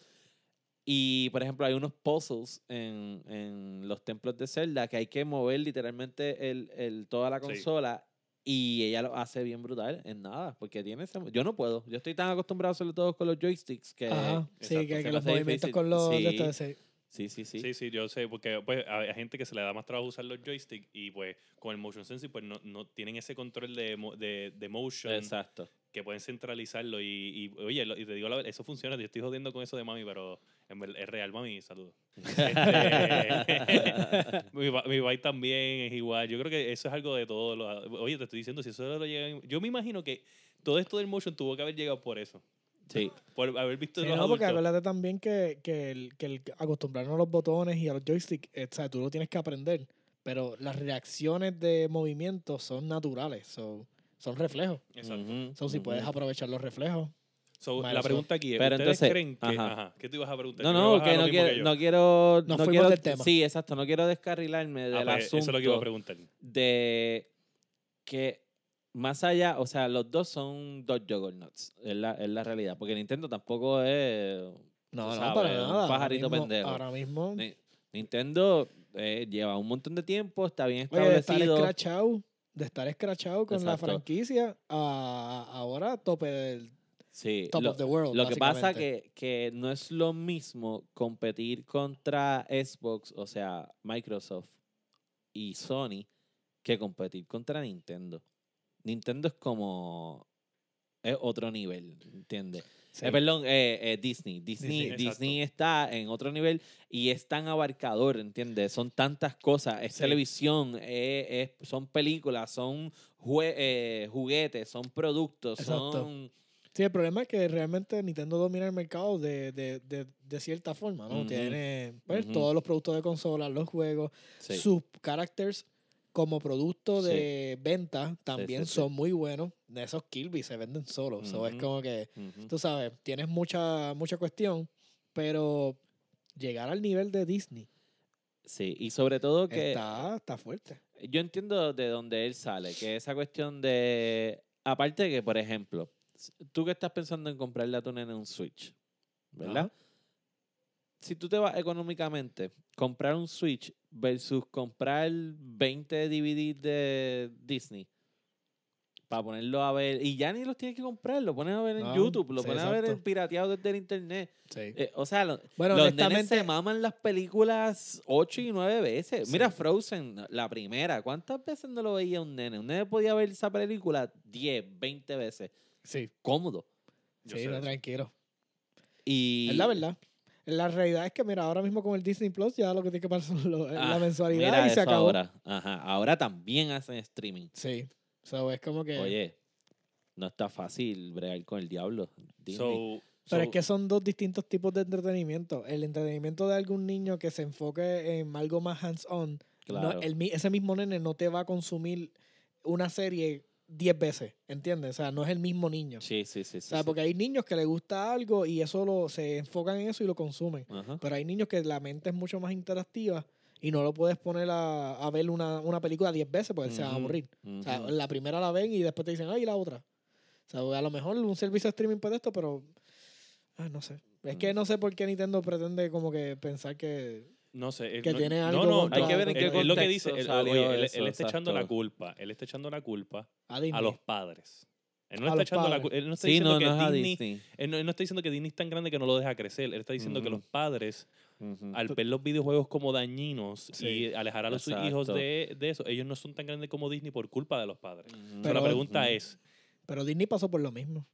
Y, por ejemplo, hay unos puzzles en, en los templos de Zelda que hay que mover literalmente el, el, toda la Sí. consola y ella lo hace bien brutal en nada, porque tiene ese... Yo no puedo, yo estoy tan acostumbrado hacerlo todo con los joysticks que... Ajá, sí, que, los movimientos difícil. con los. de estos, sí. Sí, sí, sí. Sí, sí, yo sé, porque pues hay gente que se le da más trabajo usar los joysticks y pues con el motion sensing pues no, no tienen ese control de, mo- de, de motion Exacto. que pueden centralizarlo y, y, oye, lo- y te digo la verdad, eso funciona, yo estoy jodiendo con eso de mami, pero es real, mami, saludos. Este, mi, mi bike también es igual, yo creo que eso es algo de todo. lo- oye, te estoy diciendo, si eso lo llega, yo me imagino que todo esto del motion tuvo que haber llegado por eso, Sí. por haber visto Sí, los no, porque adultos. acuérdate también que, que, el, que el acostumbrarnos a los botones y a los joysticks, eh, o sea, tú lo tienes que aprender. Pero las reacciones de movimiento son naturales, so, son reflejos. Exacto. So, si puedes aprovechar los reflejos. So, la pregunta aquí es, Pero ¿ustedes entonces- creen que... ajá. Ajá. ¿Qué tú ibas a preguntar? No, no, que no quiero, no quiero, Nos no fuimos quiero, del tema. sí, exacto, no quiero descarrilarme Ah, del pues, asunto Eso es lo que iba a preguntar. de que más allá, o sea, los dos son dos juggernauts, es la, es la realidad, porque Nintendo tampoco es No, para un nada. Ahora pajarito mismo- pendejo. Ahora mismo. Ni- Nintendo eh, lleva un montón de tiempo, está bien Oye, de estar establecido. escrachado, de estar escrachado con la franquicia a ahora tope del Sí, top lo, of the world. lo que pasa que, que no es lo mismo competir contra Xbox, o sea, Microsoft y Sony, que competir contra Nintendo. Nintendo es como es otro nivel, ¿entiendes? Sí. Eh, perdón, eh, eh, Disney. Disney, Disney, Disney está en otro nivel y es tan abarcador, ¿entiendes? Son tantas cosas. Es Sí. televisión, eh, es- son películas, son juguetes, son productos, Exacto. son... Sí, el problema es que realmente Nintendo domina el mercado de, de, de, de cierta forma, ¿no? Tiene pues, todos los productos de consola, los juegos, Sí. sus characters como producto Sí. de venta también sí, sí. son muy buenos. De esos Kirby se venden solos. So, es como que, tú sabes, tienes mucha, mucha cuestión, pero llegar al nivel de Disney Sí, y sobre todo que está, está fuerte. yo entiendo de dónde él sale, que esa cuestión de... Aparte de que, por ejemplo, tú que estás pensando en comprarle a tu nene un Switch, ¿verdad? Ajá. Si tú te vas económicamente, comprar un Switch versus comprar 20 DVDs de Disney para ponerlo a ver, y ya ni los tienes que comprar, lo pones a ver en No, YouTube, lo sí, pones a ver en pirateado desde el internet. Sí. Eh, o sea, lo- bueno, los nenes se maman las películas ocho y nueve veces. Mira. Frozen, la primera. ¿Cuántas veces no lo veía un nene? Un nene podía ver esa película 10, 20 veces. sí, Cómodo. Yo sí, no, tranquilo. Y, Es la verdad. La realidad es que, mira, ahora mismo con el Disney Plus ya lo que tiene que pasar es lo- Ah, la mensualidad mira y se acabó. Ahora. Ajá. ahora también hacen streaming. Sí. So, es como que. Oye, no está fácil bregar con el diablo. Disney. So, pero so- es que son dos distintos tipos de entretenimiento. El entretenimiento de algún niño que se enfoque en algo más hands-on. no- claro. el mi- ese mismo nene no te va a consumir una serie 10 veces. ¿Entiendes? O sea, no es el mismo niño. sí, sí, sí. o sea, sí. porque hay niños que les gusta algo y eso lo, se enfocan en eso y lo consumen. Ajá. Pero hay niños que la mente es mucho más interactiva y no lo puedes poner a, a ver una, una película 10 veces porque se van a aburrir. O sea, la primera la ven y después te dicen, ay, la otra. O sea, a lo mejor un servicio de streaming puede esto, pero. ah, no sé. Es que no sé por qué Nintendo pretende como que pensar que. No sé. él Que no- tiene no, algo no, contra- Hay que ver en qué contexto lo que dice, él, salió oye, él, eso, él está echando la culpa. Él está echando la culpa A los padres. Él no A está echando la padres. culpa. Él no está Sí, diciendo no, que no es Disney. Disney. Él no, él no está diciendo que Disney es tan grande que no lo deja crecer. Él está diciendo que los padres, al ver los videojuegos como dañinos Sí. y alejar a los Exacto. hijos de, de eso, ellos no son tan grandes como Disney por culpa de los padres. Pero- la pregunta es, Pero Disney pasó por lo mismo.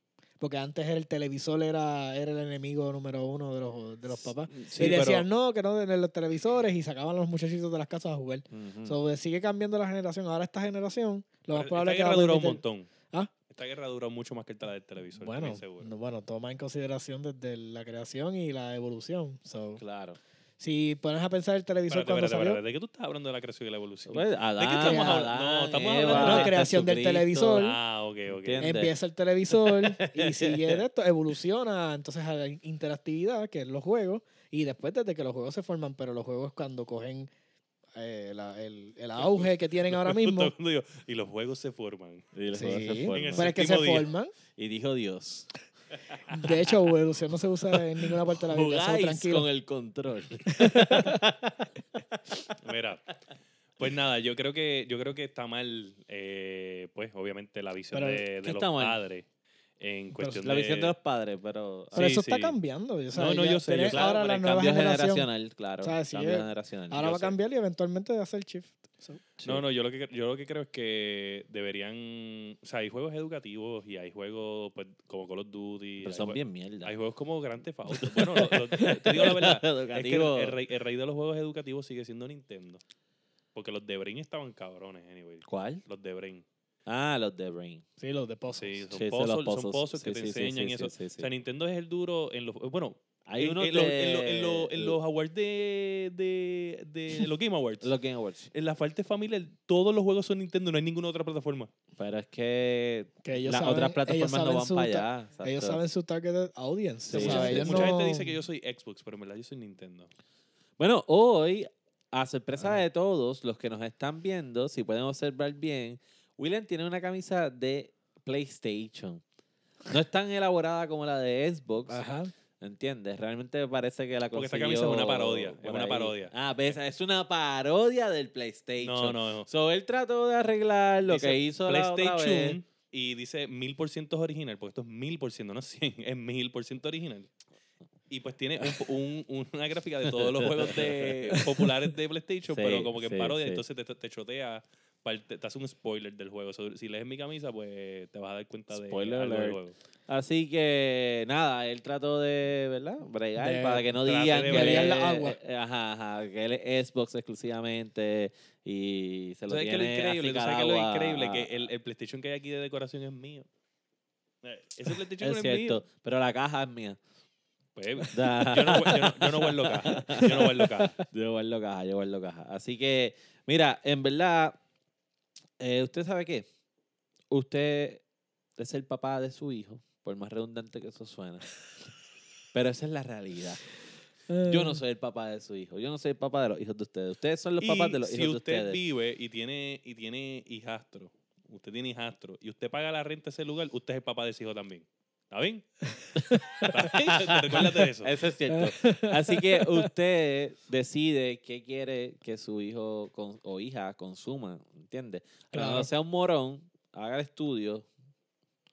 Porque antes el televisor era, era el enemigo número uno de los, de los papás. Sí, y pero- decían no, que no en los televisores y sacaban a los muchachitos de las casas a jugar. Ujú. So, sigue cambiando la generación. Ahora esta generación, lo más probable es que duró un montón. ¿Ah? Esta guerra duró mucho más que la del televisor. Bueno, no, bueno, toma en consideración desde la creación y la evolución. So, Claro. Si pones a pensar el televisor Espérate, cuando espérate, salió, espérate. ¿De qué tú estás hablando de la creación y la evolución? Pues, Adán, estamos hablando? No, estamos Eva, hablando- No, creación del televisor. Ah, ok, ok. ¿Entiendes? empieza el televisor y sigue de esto, evoluciona entonces a la in- interactividad, que es los juegos, y después desde que los juegos se forman, pero los juegos cuando cogen eh, la- el, el auge que tienen ahora mismo, y los juegos se forman. Y los sí, juegos se En forman. pero es que se día. forman. Y dijo Dios. De hecho, evolución no se usa en ninguna parte de la Biblia, eso Jugáis tranquilo. con el control. Mira, pues nada, yo creo que yo creo que está mal, eh, pues obviamente la visión Pero, de, ¿qué de los padres en cuestión La de... visión de los padres, pero... Pero Sí, eso está cambiando. o sea, No, no, yo sé, yo. Claro, ahora la nueva cambio generación. generacional, claro. O sea, sí, cambio eh, generacional. Ahora Yo va a sé. cambiar y eventualmente va a hacer shift. So, No, no, yo lo que yo lo que creo es que deberían, o sea, hay juegos educativos y hay juegos pues como Call of Duty, Pero son bien mierda. Hay juegos como Grand Theft Auto. Bueno, lo- lo- te digo la verdad, es que el, Educativo. el rey, el rey de los juegos educativos sigue siendo Nintendo. Porque los de Brain estaban cabrones, anyway. ¿Cuál? Los de Brain. Ah, los de Brain. sí, los de puzzles. Sí, son Sí, sí, los puzzles, son puzzles. puzzles que Sí, te sí, sí, enseñan sí, y eso. sí, sí, O sea, sí. Nintendo es el duro en los... Bueno, Hay en, unos en de... en lo- en lo- en los awards de, de, de los Game Awards. Los Game Awards. en la parte familiar, todos los juegos son Nintendo, no hay ninguna otra plataforma. Pero es que Que ellos las saben- otras ellos plataformas no saben van para allá. Ellos exacto. saben su target audience. Sí, o sea, mucha gente, ellos mucha no- gente dice que yo soy Xbox, pero en verdad yo soy Nintendo. Bueno, hoy, a sorpresa de todos los que nos están viendo, si pueden observar bien, William tiene una camisa de PlayStation. No es tan elaborada como la de Xbox, Ajá. ¿entiendes? Realmente parece que la Porque esta camisa es una parodia, es una ahí. parodia. Ah, ves, es una parodia del PlayStation. No, no, no. So, él trató de arreglar lo Dice que hizo la otra vez. PlayStation y dice mil por ciento original, porque esto es mil por ciento, no 100, es mil por ciento original. Y pues tiene un- un- una gráfica de todos los juegos de, populares de PlayStation, Sí, pero como que en sí, parodia, sí. entonces te, te chotea, parte- te hace un spoiler del juego. So, si lees mi camisa, pues te vas a dar cuenta de Spoiler algo del juego. Así que nada, él trató de, ¿verdad? Bregar De- para que no digan de que él, la agua. eh, ajá, ajá, que él es Xbox exclusivamente y se lo ¿Sabes qué es lo tiene increíble? ¿Tú así sabes qué es lo increíble? Que el, el PlayStation que hay aquí de decoración es mío. Eh, Ese PlayStation es es, cierto, mío. pero la caja es mía. Pues, yo, no, yo, no, yo no guardo caja. Yo no guardo caja. Yo guardo caja, yo guardo caja. Así que, mira, en verdad, eh, ¿usted sabe qué? Usted es el papá de su hijo, por más redundante que eso suene. Pero esa es la realidad. Yo no soy el papá de su hijo. Yo no soy el papá de los hijos de ustedes. Ustedes son los papás de los si hijos de usted ustedes. vive y tiene, y tiene hijastro, usted tiene hijastro, y usted paga la renta de ese lugar, usted es el papá de ese hijo también. ¿Está bien? ¿Está bien? ¿Te recuerdas de eso? Eso es cierto. Así que usted decide qué quiere que su hijo con- o hija consuma, ¿entiende? Ahora, Claro. No sea un morón, haga el estudio,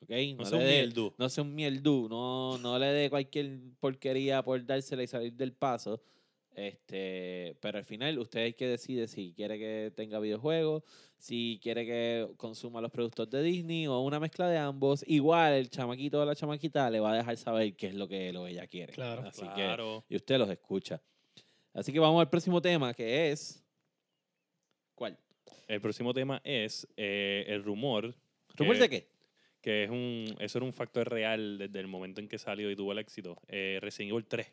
¿ok? No le sea mieldu. No sea un mieldú, no, no le dé cualquier porquería por dársela y salir del paso. Este, pero al final usted es que decide si quiere que tenga videojuegos, si quiere que consuma los productos de Disney o una mezcla de ambos. Igual el chamaquito o la chamaquita le va a dejar saber qué es lo que él o ella quiere. Claro. Así que, Claro. y usted los escucha. Así que vamos al próximo tema que es. ¿Cuál? El próximo tema es eh, el rumor. ¿Rumor que- de qué? Que es un, eso era un factor real desde el momento en que salió y tuvo el éxito. Eh, Resident Evil 3.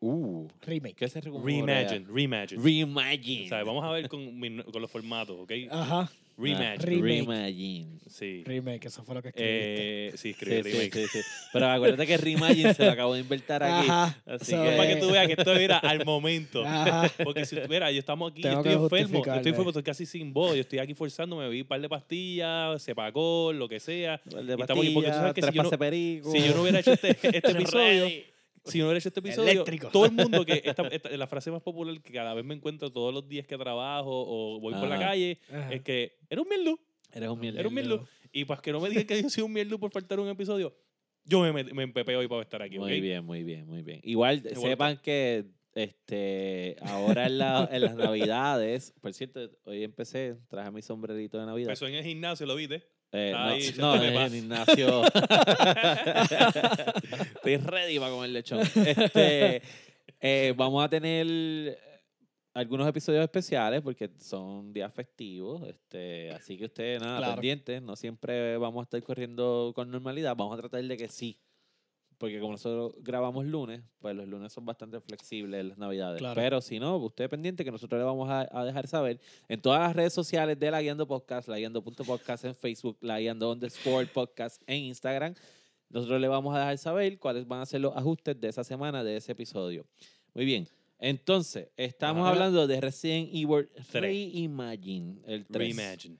Uh, Remake. ¿qué se? Reimagine, reimagine. Reimagine. O sea, vamos a ver con, mi- con los formatos, ¿ok? Ajá. Reimagine. Remake. Ah, Reimagine. sí. Remake, eso fue lo que escribiste. Eh, sí, escribí sí, remake. sí, sí. Pero acuérdate que Reimagine se lo acabo de inventar aquí. Ajá. Así So, que- Para que tú veas que esto era al momento. Ajá. Porque si mira, yo estamos aquí, yo Tengo estoy enfermo, yo estoy enfermo, estoy casi sin voz, yo estoy aquí forzándome, me bebí un par de pastillas, se pagó, lo que sea. El de Y estamos aquí porque tú sabes que si yo no-. Si yo no hubiera hecho este, este episodio. Si no hubiera hecho este episodio, Eléctrico. todo el mundo que esta, esta- la frase más popular que cada vez me encuentro todos los días que trabajo o voy por la Ajá. calle Ajá. es que era un mierdo. Eres un mierda. Era un mierdo. Y para que no me digan que yo soy un mierdo por faltar un episodio, yo me, me empepeo hoy para estar aquí. Muy bien, muy bien, muy bien. Igual sepan que este ahora en, la- en las navidades, por cierto, hoy empecé, traje mi sombrerito de Navidad. Empezó en el gimnasio, ¿lo viste? Eh, no, no, el Ignacio. Estoy ready para comer lechón. Este, eh, vamos a tener algunos episodios especiales porque son días festivos. Este, así que ustedes, nada, Claro. pendientes. No siempre vamos a estar corriendo con normalidad. Vamos a tratar de que sí. Porque como nosotros grabamos lunes, pues los lunes son bastante flexibles las navidades. Claro. Pero si no, usted pendiente que nosotros le vamos a, a dejar saber en todas las redes sociales de La Guiando Podcast, La Guiando.podcast en Facebook, La Guiando underscore podcast en Instagram. Nosotros le vamos a dejar saber cuáles van a ser los ajustes de esa semana, de ese episodio. Muy bien. Entonces, estamos Ajá. hablando de Resident Evil Tres. Reimagine, el 3. Reimagine.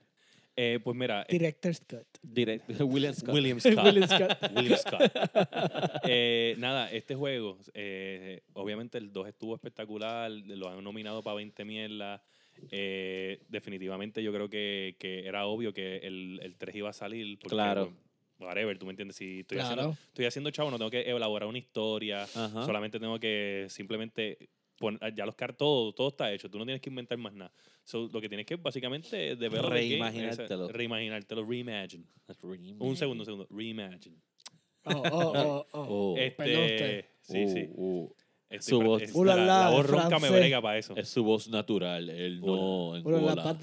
Eh, pues mira, eh, Director's Cut. Direct, William Scott. William Scott. William Scott. William Scott. Eh, nada, este juego, eh, obviamente el 2 estuvo espectacular, lo han nominado para 20 mierdas. Eh, definitivamente yo creo que, que era obvio que el, el 3 iba a salir. Porque, Claro. Whatever, tú me entiendes. Si estoy, Claro. haciendo, estoy haciendo chavo, no tengo que elaborar una historia. Ajá. Solamente tengo que simplemente poner, ya los car todo, todo está hecho. Tú no tienes que inventar más nada. So, lo que tienes que básicamente de game, Reimaginártelo. reimaginártelo, reimagine. Un segundo, un segundo. Reimagine. Oh, oh, oh, oh. Oh, Este, sí, sí. oh. Este, Su voz. es- Uh, la, la, voz ronca me francés. brega para eso. Es su voz natural, él no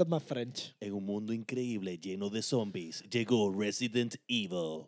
más French. En un mundo increíble lleno de zombies, llegó Resident Evil.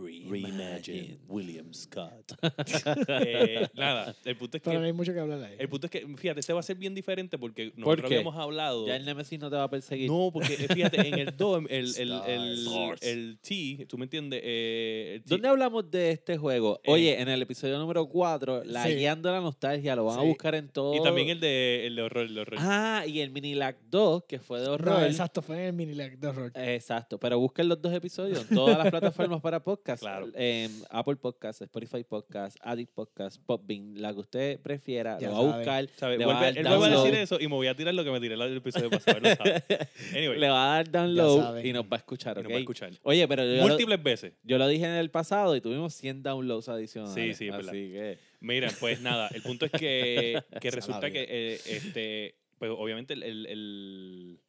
Reimagine. William Scott. Eh, nada, el punto es Pero no que hay mucho que hablar ahí. el punto es que fíjate, este va a ser bien diferente porque ¿Por nosotros qué? habíamos hablado Ya el Nemesis no te va a perseguir. No, porque eh, fíjate, en el 2, el, el, el, el T, tú me entiendes, eh, ¿Dónde hablamos de este juego? Eh, Oye, en el episodio número 4, la Sí. guiando la nostalgia, lo van a Sí. buscar en todo. y también el de, el de horror, el de horror. Ah, y el Minilac 2, que fue de horror. No, exacto, fue en el mini lag de horror. Exacto, pero busquen los dos episodios en todas las plataformas para podcast. Claro. En Apple Podcast, Spotify Podcast, Addict Podcast, Popbean, la que usted prefiera, Ya lo va a le va a Vuelve- dar él vuelve a download. decir eso y me voy a tirar lo que me tiré el episodio pasado. él lo sabe. Anyway, Le va a dar download y nos va a escuchar, y ¿ok? nos va a escuchar. Oye, pero yo, lo, Múltiples veces. yo lo dije en el pasado y tuvimos 100 downloads adicionales. Sí, sí, es verdad. Así que... Mira, pues nada, el punto es que, resulta que, eh, este, pues obviamente el, el, el,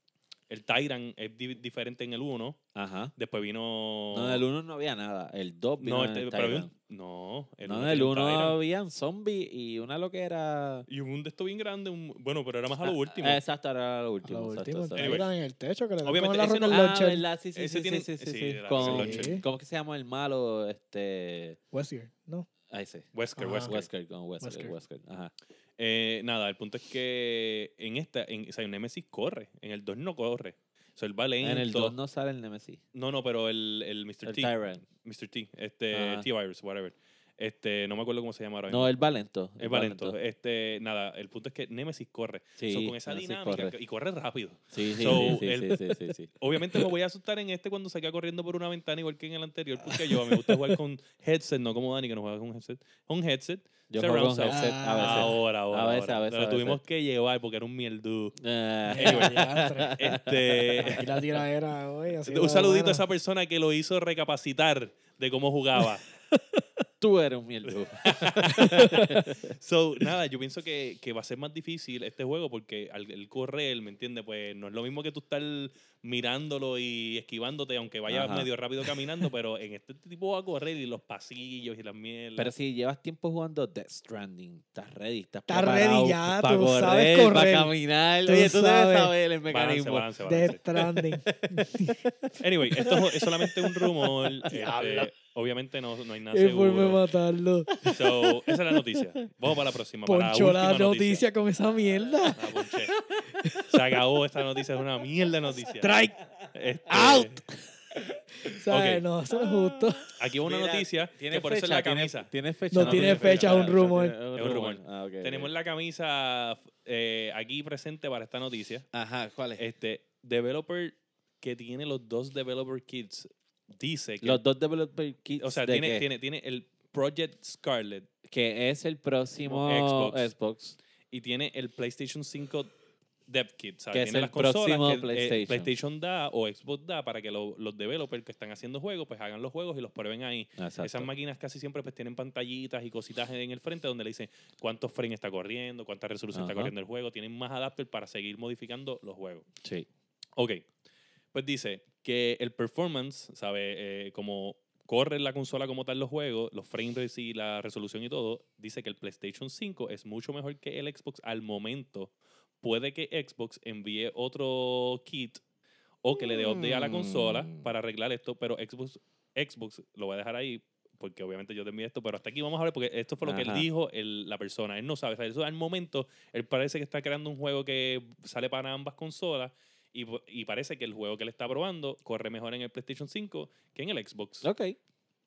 el Tyrant es di- diferente en el 1. Ajá. Después vino... No, en el 1 no había nada. El 2 vino No, en este- el pero un- no, el No, uno en el tiene un 1 Tyrant. había un zombie y una lo que era... Y un de esto bien grande, un- bueno, pero era más a lo último. Ah, exacto, era lo A último. lo exacto, último, exacto. En el techo que le Obviamente, ese no- Ah. ¿verdad? Sí, sí, Ese sí, tiene- sí, sí, sí, sí, Con- launcher. ¿Cómo que se llama el malo? Este... Westgear, ¿no? Ahí sí. Wesker, Ajá. Wesker. Wesker, con Wesker, Wesker. Wesker. Ajá. Eh, nada, el punto es que en esta, en, o sea, en Nemesis corre, en el 2 no corre. O sea, él va lento. En el 2 no sale el Nemesis. No, no, pero el, el Mr. El T. Tyrant. Mr. T, este. T-Virus, whatever. Este, no me acuerdo cómo se llama ahora mismo. No, él va lento. es Valento. Este, nada, el punto es que Nemesis corre. Sí, So, con esa Nemesis dinámica corre. y corre rápido. Sí, sí, So, sí, sí, el- sí, sí, sí, sí. Obviamente me voy a asustar en este cuando saque corriendo por una ventana igual que en el anterior, porque yo me gusta jugar con headset, no como Dani que no juega con headset. Un headset. Yo juego con headset a veces. Ahora, ahora. A veces, ahora. a veces, Lo a tuvimos veces. que llevar porque era un Anyway, Diantre. Este, Aquí la tiradera hoy. ha sido un saludito a esa persona que lo hizo recapacitar de cómo jugaba. Tú eres un mierdo. So, nada, yo pienso que, que va a ser más difícil este juego porque al el correr, ¿me entiendes? Pues no es lo mismo que tú estar mirándolo y esquivándote, aunque vayas Ajá. medio rápido caminando, pero en este tipo va a correr y los pasillos y las mierdas. Pero si llevas tiempo jugando Death Stranding, estás ready, estás Estás preparado ready ya, para tú correr, sabes para correr. caminar. Tú Oye, tú debes saber el balance, mecanismo. balance, Death. Stranding. Anyway, esto es solamente un rumor. este. Obviamente no, no hay nada Qué forma de seguro. matarlo. So, esa es la noticia. Vamos para la próxima. para Poncho la última noticia con esa mierda. Ah. Se acabó esta noticia, es una mierda de noticia. Strike. Este, Out. ¿Sabes? Ok. No, eso no es justo. Aquí va una Mira, noticia ¿tiene que por eso es fecha? la ¿Tiene- camisa. ¿Tiene fecha? No tiene fecha, es un rumor. Es un rumor. Ah, Tenemos la camisa eh, aquí presente para esta noticia. Ajá, ¿cuál es? Este developer que tiene los dos developer kits dice que Los dos developer kits. o sea, ¿de tiene, tiene, tiene el Project Scarlet que es el próximo Xbox. Xbox. y tiene el PlayStation 5 Dev Kit. ¿sabes? Que es tiene el las consolas próximo que eh, PlayStation. PlayStation da o Xbox da para que lo- los developers que están haciendo juegos pues hagan los juegos y los prueben ahí. Exacto. Esas máquinas casi siempre pues tienen pantallitas y cositas en el frente donde le dicen cuántos frames está corriendo, cuánta resolución está corriendo el juego. Tienen más adapters para seguir modificando los juegos. Sí. Ok. Pues dice que el performance, ¿sabe? Eh, como corre la consola como tal los juegos, los frames y la resolución y todo, dice que el PlayStation 5 es mucho mejor que el Xbox al momento. Puede que Xbox envíe otro kit o que le dé update a la consola Mm. para arreglar esto, pero Xbox, Xbox lo voy a dejar ahí porque obviamente yo te envié esto, pero hasta aquí vamos a ver porque esto fue lo que él dijo el- la persona. Él no sabe, o sea, eso al momento él parece que está creando un juego que sale para ambas consolas y, y parece que el juego que él está probando corre mejor en el PlayStation 5 que en el Xbox. Ok.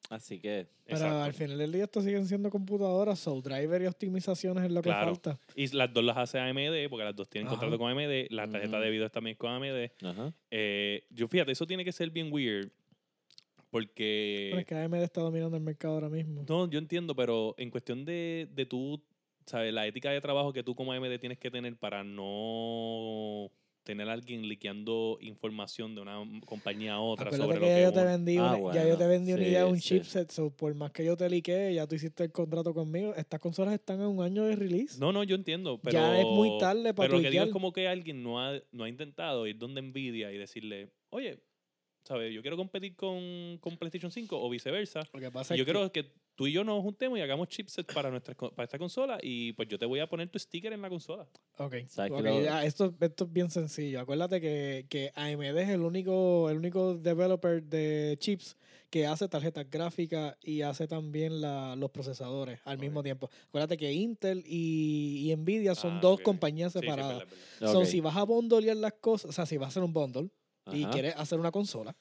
Así que. Pero Exacto. al final del día esto siguen siendo computadoras, so driver y optimizaciones es lo que Claro. falta. Y las dos las hace AMD, porque las dos tienen Ajá. contrato con AMD, la tarjeta de video también es con AMD. Ajá. Eh, yo fíjate, eso tiene que ser bien weird, porque... Pero es que AMD está dominando el mercado ahora mismo. No, yo entiendo, pero en cuestión de, de tú, ¿sabes? La ética de trabajo que tú como AMD tienes que tener para no tener a alguien liqueando información de una compañía a otra Acuérdate sobre que lo ya que yo te vendí Ah, una, ya yo te vendí una idea de un sí. chipset, so por más que yo te liquee, ya tú hiciste el contrato conmigo. Estas consolas están en un año de release. No, no, yo entiendo, pero... Ya es muy tarde para Pero lo que digo es como que alguien no ha, no ha intentado ir donde Nvidia y decirle, oye, ¿sabes? Yo quiero competir con, con PlayStation 5 o viceversa. Lo que pasa Y yo es que- quiero que tú y yo nos juntemos y hagamos chipsets para, nuestra, para esta consola y pues yo te voy a poner tu sticker en la consola. Ok, ¿Sabes que ok, lo- ya, esto, esto es bien sencillo. Acuérdate que, que AMD es el único, el único developer de chips que hace tarjetas gráficas y hace también la- los procesadores al mismo tiempo. Acuérdate que Intel y, y Nvidia son Ah, dos compañías Sí, sí, separadas. verdad, es verdad. So, Ok. si vas a bondolear las cosas, o sea, si vas a hacer un bundle y quieres hacer una consola,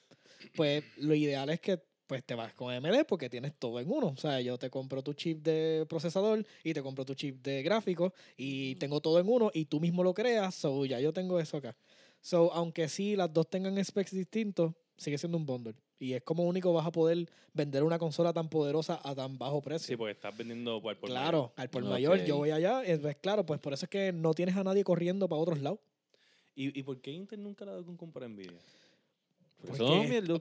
pues lo ideal es que pues te vas con AMD porque tienes todo en uno. O sea, yo te compro tu chip de procesador y te compro tu chip de gráfico y tengo todo en uno y tú mismo lo creas. So, ya yo tengo eso acá. So, aunque sí las dos tengan specs distintos, sigue siendo un bundle. Y es como único vas a poder vender una consola tan poderosa a tan bajo precio. Sí, porque estás vendiendo por, por claro, al por mayor, yo voy allá. Es, pues, claro, pues por eso es que no tienes a nadie corriendo para otros lados. ¿Y, ¿Y por qué Intel nunca le ha dado con comprar Nvidia? Mierda.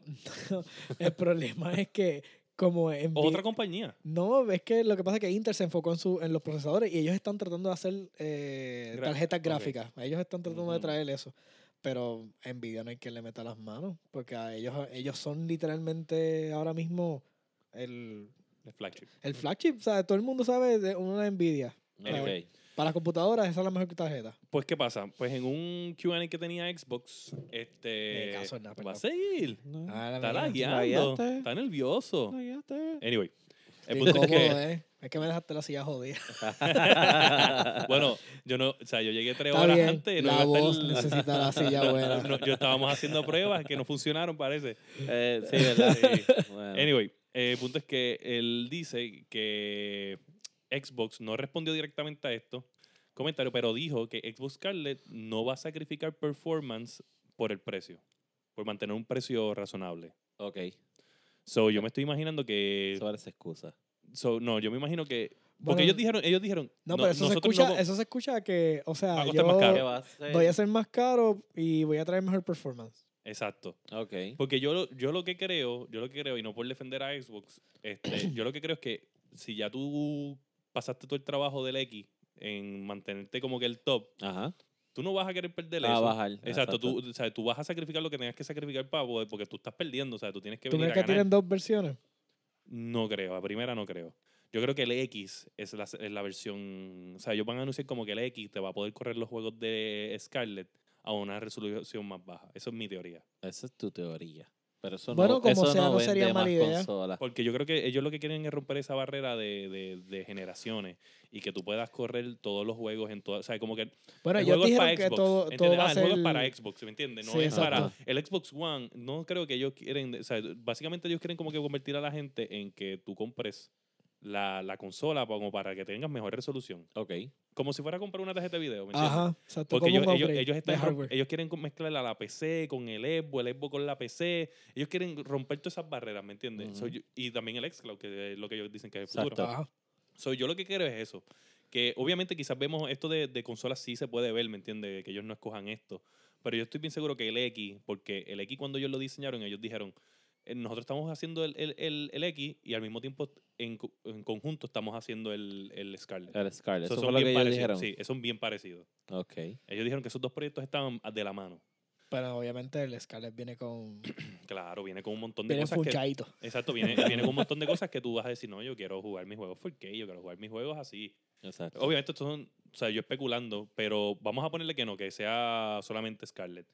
El problema es que como en Otra compañía. No, es que lo que pasa es que Intel se enfocó en, su, en los procesadores y ellos están tratando de hacer eh, tarjetas gráficas. Ellos están tratando de Ujú. traer eso. Pero Nvidia no hay quien le meta las manos porque a ellos, ellos son literalmente ahora mismo el, El flagship. el flagship. O sea, todo el mundo sabe de una Nvidia. Anyway. Para las computadoras esa es la mejor tarjeta. Pues, ¿qué pasa? Pues en un Q&A que tenía Xbox, este... Caso va a seguir. No. Ah, la Está lagueando. Lagueaste. Está nervioso. Anyway. El punto es que... eh. Es que me dejaste la silla jodida. bueno, yo no... O sea, yo llegué tres Está horas bien. antes. y No la iba a estar- voz necesita la silla buena. No, yo estábamos haciendo pruebas que no funcionaron, parece. Eh, sí, ¿verdad? Sí. Bueno. Anyway, eh, el punto es que él dice que Xbox no respondió directamente a esto comentario, pero dijo que Xbox Scarlett no va a sacrificar performance por el precio, por mantener un precio razonable. Ok. So, yo me estoy imaginando que... Eso parece excusa. so, no, yo me imagino que... Porque Bueno, ellos dijeron, ellos dijeron... No, pero eso se, escucha, no eso se escucha que, o sea, a yo costar más caro. ¿Qué va a hacer? voy a ser más caro y voy a traer mejor performance. Exacto. Ok. Porque yo, lo- yo lo que creo, yo lo que creo, y no por defender a Xbox, este, yo lo que creo es que si ya tú pasaste todo el trabajo del X en mantenerte como que el top, Ajá. tú no vas a querer perder A eso. bajar. Exacto, Tú, o sea, tú vas a sacrificar lo que tengas que sacrificar para poder, porque tú estás perdiendo, o sea, tú tienes que ¿Tú venir crees a que ganar. tienen dos versiones? No creo, a primera no creo. Yo creo que el X es la, es la versión, o sea, ellos van a anunciar como que el X te va a poder correr los juegos de Scarlett a una resolución más baja. Eso es mi teoría. Esa es tu teoría. Pero eso Bueno, no, como eso sea, no, no sería mala idea. consolas. Porque yo creo que ellos lo que quieren es romper esa barrera de, de, de generaciones y que tú puedas correr todos los juegos en todas. O sea, como que Bueno, el ellos juego es dijeron para que Xbox. todo, todo va Ah, a el ser... juego es para Xbox, ¿me entiendes? No Sí, es para exacto. el Xbox One. No creo que ellos quieren. O sea, básicamente ellos quieren como que convertir a la gente en que tú compres la, la consola como para que tengas mejor resolución. Ok. Como si fuera a comprar una tarjeta de video, ¿me entiendes? Ajá, exacto, Porque ellos, ellos, están ellos quieren mezclar a la PC con el Xbox, el Xbox con la PC. Ellos quieren romper todas esas barreras, ¿me entiendes? So, yo- y también el xCloud, que es lo que ellos dicen que es el Exacto. futuro. Ajá. So, yo lo que quiero es eso. Que obviamente quizás vemos esto de, de consolas sí se puede ver, ¿me entiendes? Que ellos no escojan esto. Pero yo estoy bien seguro que el X, porque el X cuando ellos lo diseñaron, ellos dijeron, nosotros estamos haciendo el, el, el, el X y al mismo tiempo en, en conjunto estamos haciendo el, el Scarlet. El Scarlet. So, Eso son fue lo que ellos parecidos. dijeron. Sí, son bien parecidos. Ok. Ellos dijeron que esos dos proyectos estaban de la mano. Pero obviamente el Scarlet viene con... Claro, viene con un montón de Viene cosas que... funchadito. Exacto, viene, viene con un montón de cosas que tú vas a decir, no, yo quiero jugar mis juegos 4K, yo quiero jugar mis juegos así. Exacto. Obviamente, estos son, o sea, yo especulando, pero vamos a ponerle que no, que sea solamente Scarlet.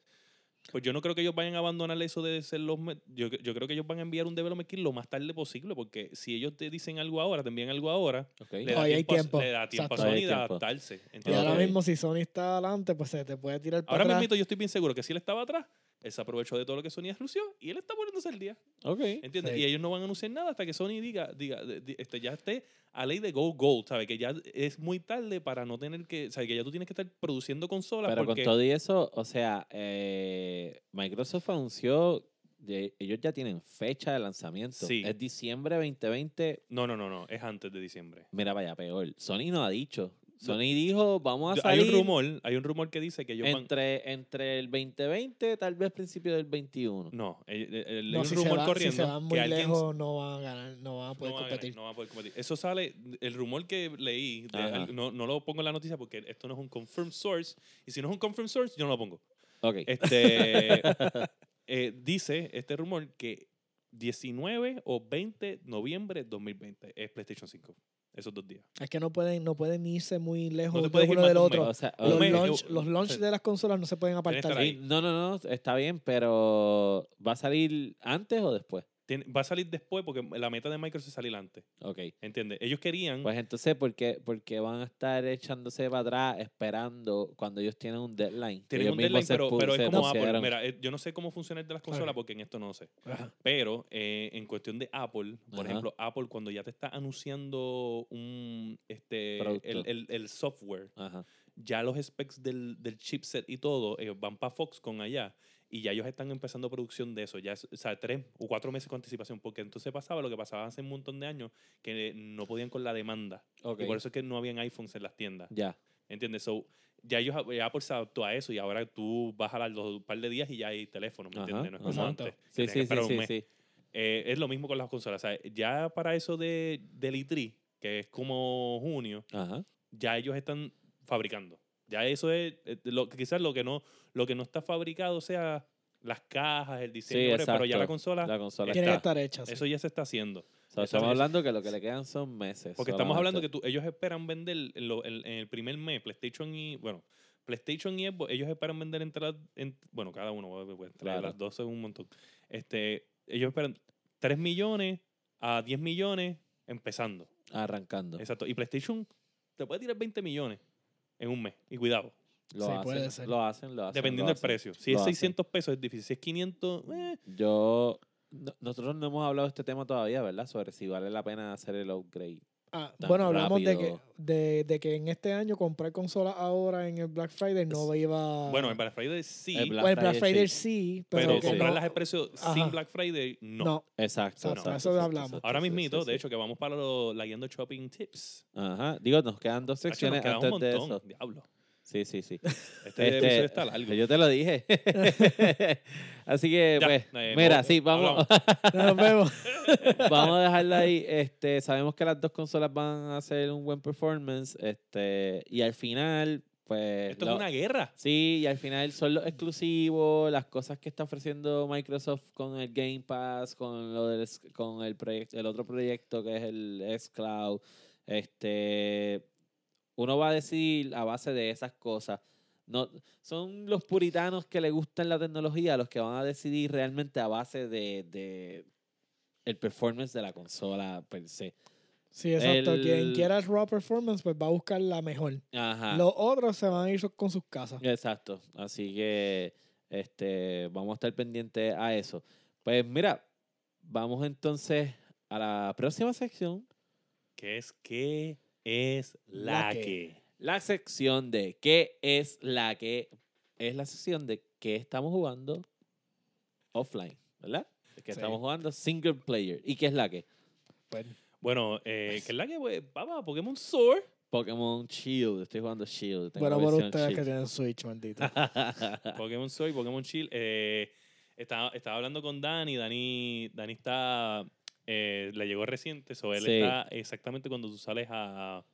Pues yo no creo que ellos vayan a abandonar eso de ser los. me- Yo, yo creo que ellos van a enviar un development kit lo más tarde posible, porque si ellos te dicen algo ahora, te envían algo ahora, Ok. le da, Todavía hay tiempo, a- tiempo. le da tiempo a Exacto. Sony de hay tiempo. adaptarse. Y ahora mismo si Sony está adelante, pues se te puede tirar para Ahora atrás. mismo yo estoy bien seguro que si él estaba atrás, él se aprovechó de todo lo que Sony anunció y él está poniéndose al día. Ok. ¿Entiendes? Sí. Y ellos no van a anunciar nada hasta que Sony diga, diga de- de- este, ya esté a ley de Go Gold, ¿sabes? Que ya es muy tarde para no tener que, ¿sabes? Que ya tú tienes que estar produciendo consolas Pero porque... con todo y eso, o sea, eh, Microsoft anunció, de- ellos ya tienen fecha de lanzamiento. Sí. Es diciembre 2020. No, no, no, no, es antes de diciembre. Mira, vaya, peor. Sony no ha dicho. Sony dijo, vamos a Hay salir un rumor, hay un rumor que dice que ellos van... entre, entre el 2020, tal vez principio del 21. No, el- el- el- No, hay un si, se rumor va- si corriendo se van muy que alguien lejos no van a ganar, no van a no poder va a ganar, competir. no va a poder competir. Eso sale, el rumor que leí, de no, no lo pongo en la noticia porque esto no es un confirmed source, y si no es un confirmed source, yo no lo pongo. Ok. Este, eh, dice este rumor que 19 o 20 de noviembre de 2020 es PlayStation 5. Esos dos días. Es que no pueden, no pueden irse muy lejos de uno del un otro. O sea, Los mes, launch, los launch sí. de las consolas no se pueden apartar. no, no, no, está bien, pero ¿va a salir antes o después? Va a salir después porque la meta de Microsoft es salir antes. Ok. ¿Entiendes? Ellos querían. Pues entonces, ¿por qué, por qué van a estar echándose para atrás esperando cuando ellos tienen un deadline? Tienen un deadline, pero, pero es como Apple. pusieron. Mira, eh, yo no sé cómo funciona el de las consolas porque en esto no sé. Ajá. Pero eh, en cuestión de Apple, por Ajá. ejemplo, Apple cuando ya te está anunciando un este el, el- el software, Ajá. Ya los specs del, del chipset y todo, ellos van para Foxconn allá y ya ellos están empezando producción de eso, ya es, o sea, tres o cuatro meses con anticipación, porque entonces pasaba lo que pasaba hace un montón de años, que no podían con la demanda. Ok. Y por eso es que no habían iPhones en las tiendas. Ya. ¿Entiendes? So, ya ellos ya Apple se adaptó a eso y ahora tú vas a los par de días y ya hay teléfono, ¿me entiendes? No es como antes. Sí, sí, sí, sí. Eh, es lo mismo con las consolas. O sea, ya para eso de, del E3, que es como junio, Ajá. ya ellos están fabricando. Ya eso es, eh, lo, quizás lo que no lo que no está fabricado sea las cajas, el diseño, Sí, pero ya la consola, La consola Tiene que está. estar hecha. sí. eso ya se está haciendo. O sea, eso estamos es- hablando que lo que le quedan son meses. Porque estamos hablando que tú, ellos esperan vender en, lo- en- en el primer mes, PlayStation y, bueno, PlayStation y Xbox, ellos esperan vender entre las, en- bueno, cada uno, pues, entre Claro. las dos es un montón. Este, ellos esperan 3 millones a 10 millones empezando. Arrancando. Exacto. Y PlayStation te puede tirar 20 millones en un mes. Y cuidado, Lo Sí, hacen, puede ser. Lo hacen, lo hacen. dependiendo lo del precio. Si Lo es hacen. 600 pesos es difícil. Si es 500, eh, Yo. no- nosotros no hemos hablado de este tema todavía, ¿verdad? Sobre si vale la pena hacer el upgrade. Ah, bueno, hablamos de que, de, de que en este año comprar consolas ahora en el Black Friday no iba. bueno, en Black Friday sí, El Black Bueno, el Black Friday Friday sí. sí, pero, pero, comprarlas no, a precio Ajá. sin Black Friday, no. no. Exacto. Exacto, exacto, eso exacto, hablamos. exacto, Ahora mismito, de hecho, que vamos para lo, la guiando shopping tips. Ajá. Digo, nos quedan dos Hacho, nos secciones antes de montón. eso. Diablo. Sí, sí, sí. Este, Este, episodio está largo. Yo te lo dije. Así que, Ya, pues, eh, mira, vamos- sí, vamos, Nos vemos. vamos a dejarla ahí. Este, sabemos que las dos consolas van a hacer un buen performance. Este, y al final, pues. Esto lo- es una guerra. Sí, y al final son los exclusivos, las cosas que está ofreciendo Microsoft con el Game Pass, con lo del, con el proyecto, el otro proyecto que es el xCloud. Este, uno va a decidir a base de esas cosas. no, son los puritanos que le gustan la tecnología los que van a decidir realmente a base de, de el performance de la consola per se. Sí, exacto. El- Quien quiera el raw performance, pues va a buscar la mejor. Ajá. Los otros se van a ir con sus casas. Exacto. Así que este, vamos a estar pendientes a eso. Pues mira, vamos entonces a la próxima sección. ¿Qué es qué es la, La que. que? La sección de ¿Qué es la que? Es la sección de ¿Qué estamos jugando offline? ¿Verdad? Que Sí. estamos jugando single player. ¿Y qué es la que? Pues, Bueno, eh, ¿qué es la que? Pues, papá, Pokémon Sword. Pokémon Shield. Estoy jugando Shield. tengo bueno, por ustedes que tienen Switch, maldito. Pokémon Sword, Pokémon Shield. Eh, estaba, estaba hablando con Dani. Dani, Dani está. Eh, le llegó reciente. So él Sí. está exactamente cuando tú sales a,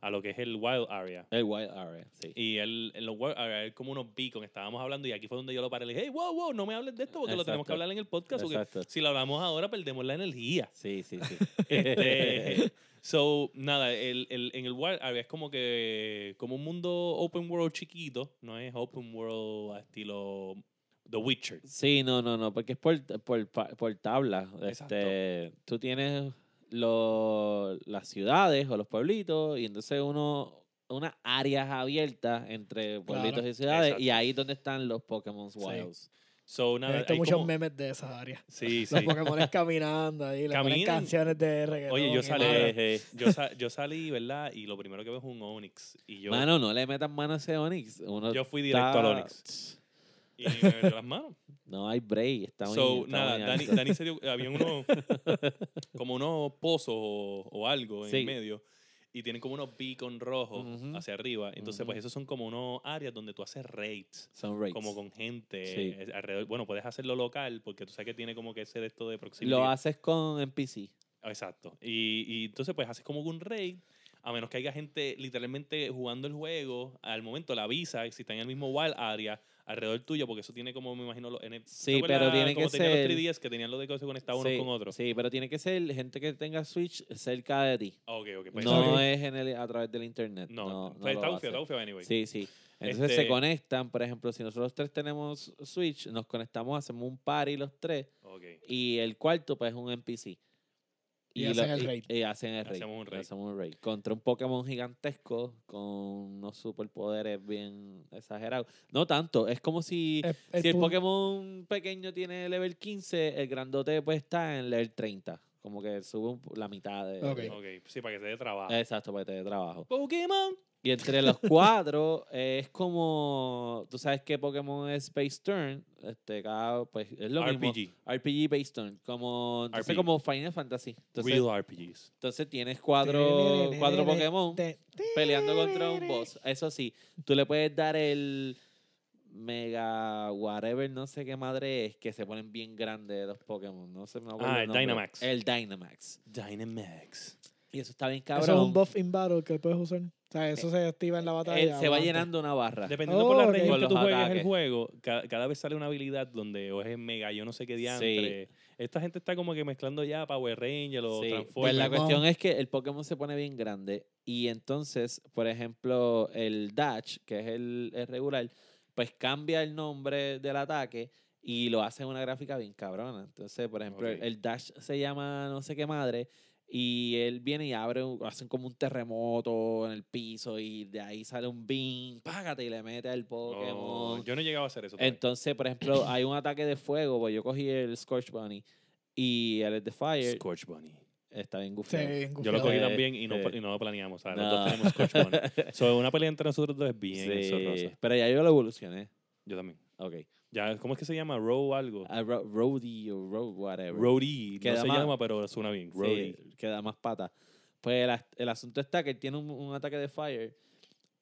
a lo que es el Wild Area. El Wild Area, sí. Y él, en los Wild Area, él como unos beacons. Estábamos hablando y aquí fue donde yo lo paré. Le dije, hey, wow, wow, no me hables de esto porque lo tenemos que hablar en el podcast. Porque Exacto. si lo hablamos ahora, perdemos la energía. Sí, sí, sí. Este, so, nada, el, el- en el Wild Area es como que como un mundo open world chiquito, no es open world a estilo The Witcher. Sí, no, no, no, porque es por, por, pa- por tabla. Exacto. Este, tú tienes lo- las ciudades o los pueblitos y entonces uno unas áreas abiertas entre pueblitos Claro. y ciudades Exacto. y ahí es donde están los Pokémon Wilds. So, He nada, visto hay muchos como- memes de esas áreas. Sí, sí. Los Pokémon caminando ahí, le ponen Caminan. canciones de reggaetón. Oye, yo salí. Eh, yo, sa- yo salí, ¿verdad? Y lo primero que veo es un Onix. Y yo, Mano, no le metan mano a ese Onix. Uno yo fui directo está- al Onix. Y me metió las manos. No hay break. Está So, está nada, Dani. Dani se dio, había unos, como unos pozos o, o algo en el medio y tienen como unos beacon rojos hacia arriba. Entonces, pues Ujú. esos son como unos áreas donde tú haces raids, Son raids. como con gente Sí. alrededor. Bueno, puedes hacerlo local porque tú sabes que tiene como que ese de esto de proximidad. Lo haces con NPC. Exacto. Y, y entonces, pues haces como un raid. A menos que haya gente literalmente jugando el juego, al momento la avisa si está en el mismo wild area alrededor tuyo, porque eso tiene como, me imagino, los N- ¿te Sí, pero tiene como que ser- los 3DS que tenían lo de que se conectaban sí, unos con otros. Sí, pero tiene que ser gente que tenga Switch cerca de ti. Ah, Ok, ok. Pues no es en el, a través del internet. No, No, no pues está bufiado, está bufiado anyway. Sí, sí. Entonces Este- se conectan, por ejemplo, si nosotros tres tenemos Switch, nos conectamos, hacemos un party los tres Ok. y el cuarto pues es un NPC. Y hacen el raid. Y, hacen el raid. Hacemos un y raid. hacemos un raid. Contra un Pokémon gigantesco con unos superpoderes bien exagerados. No tanto, es como si, El- el si el Pokémon pequeño tiene level 15, el grandote pues está en level 30. Como que sube un- la mitad de... Ok. sí, para que se dé trabajo. Exacto, para que te dé trabajo. Pokémon. Y entre los cuatro eh, es como, tú sabes que Pokémon es Base Turn, este, cada, pues es lo mismo. RPG. RPG Base Turn, como, entonces RPG. como Final Fantasy. Entonces, Real RPGs. entonces tienes cuatro, cuatro Pokémon peleando contra un boss. Eso sí, tú le puedes dar el Mega Whatever, no sé qué madre es, que se ponen bien grandes los Pokémon. No sé, me acuerdo Ah, el. Dynamax. El Dynamax. Dynamax. Y eso está bien cabrón. Eso es un buff in battle que puedes usar. O sea, eso se activa en la Eh, batalla. se va llenando una barra. Dependiendo Oh, por la ok. región que los tú juegues ataques. el juego, ca- cada, vez sale una habilidad donde o es mega, yo no sé qué diantre. Esta gente está como que mezclando ya Power Ranger o Sí, Pues la cuestión es que el Pokémon se pone bien grande y entonces, por ejemplo, el Dash, que es el, el regular, pues cambia el nombre del ataque y lo hace en una gráfica bien cabrona. Entonces, por ejemplo, el Dash se llama no sé qué madre y él viene y abre, hacen como un terremoto en el piso y de ahí sale un beam, págate y le mete al Pokémon. Oh, yo no llegaba a hacer eso. todavía. Entonces, por ejemplo, hay un ataque de fuego, pues yo cogí el Scorch Bunny y el de Fire Scorch Bunny. está bien Sí, gufiado. bien Yo lo cogí Eh, también y no, eh. y no lo planeamos. ¿sabes? No. Los dos tenemos Scorch Bunny. so, una pelea entre nosotros dos es bien Sí, pero ya yo lo evolucioné. Yo también. Ok. Ya, ¿Cómo es que se llama? Row algo. A ro- Roadie o Road, whatever. Roadie. No Queda se más- llama, pero suena bien. Sí, Roadie. que da más pata. Pues el, el asunto está que él tiene un, un ataque de Fire.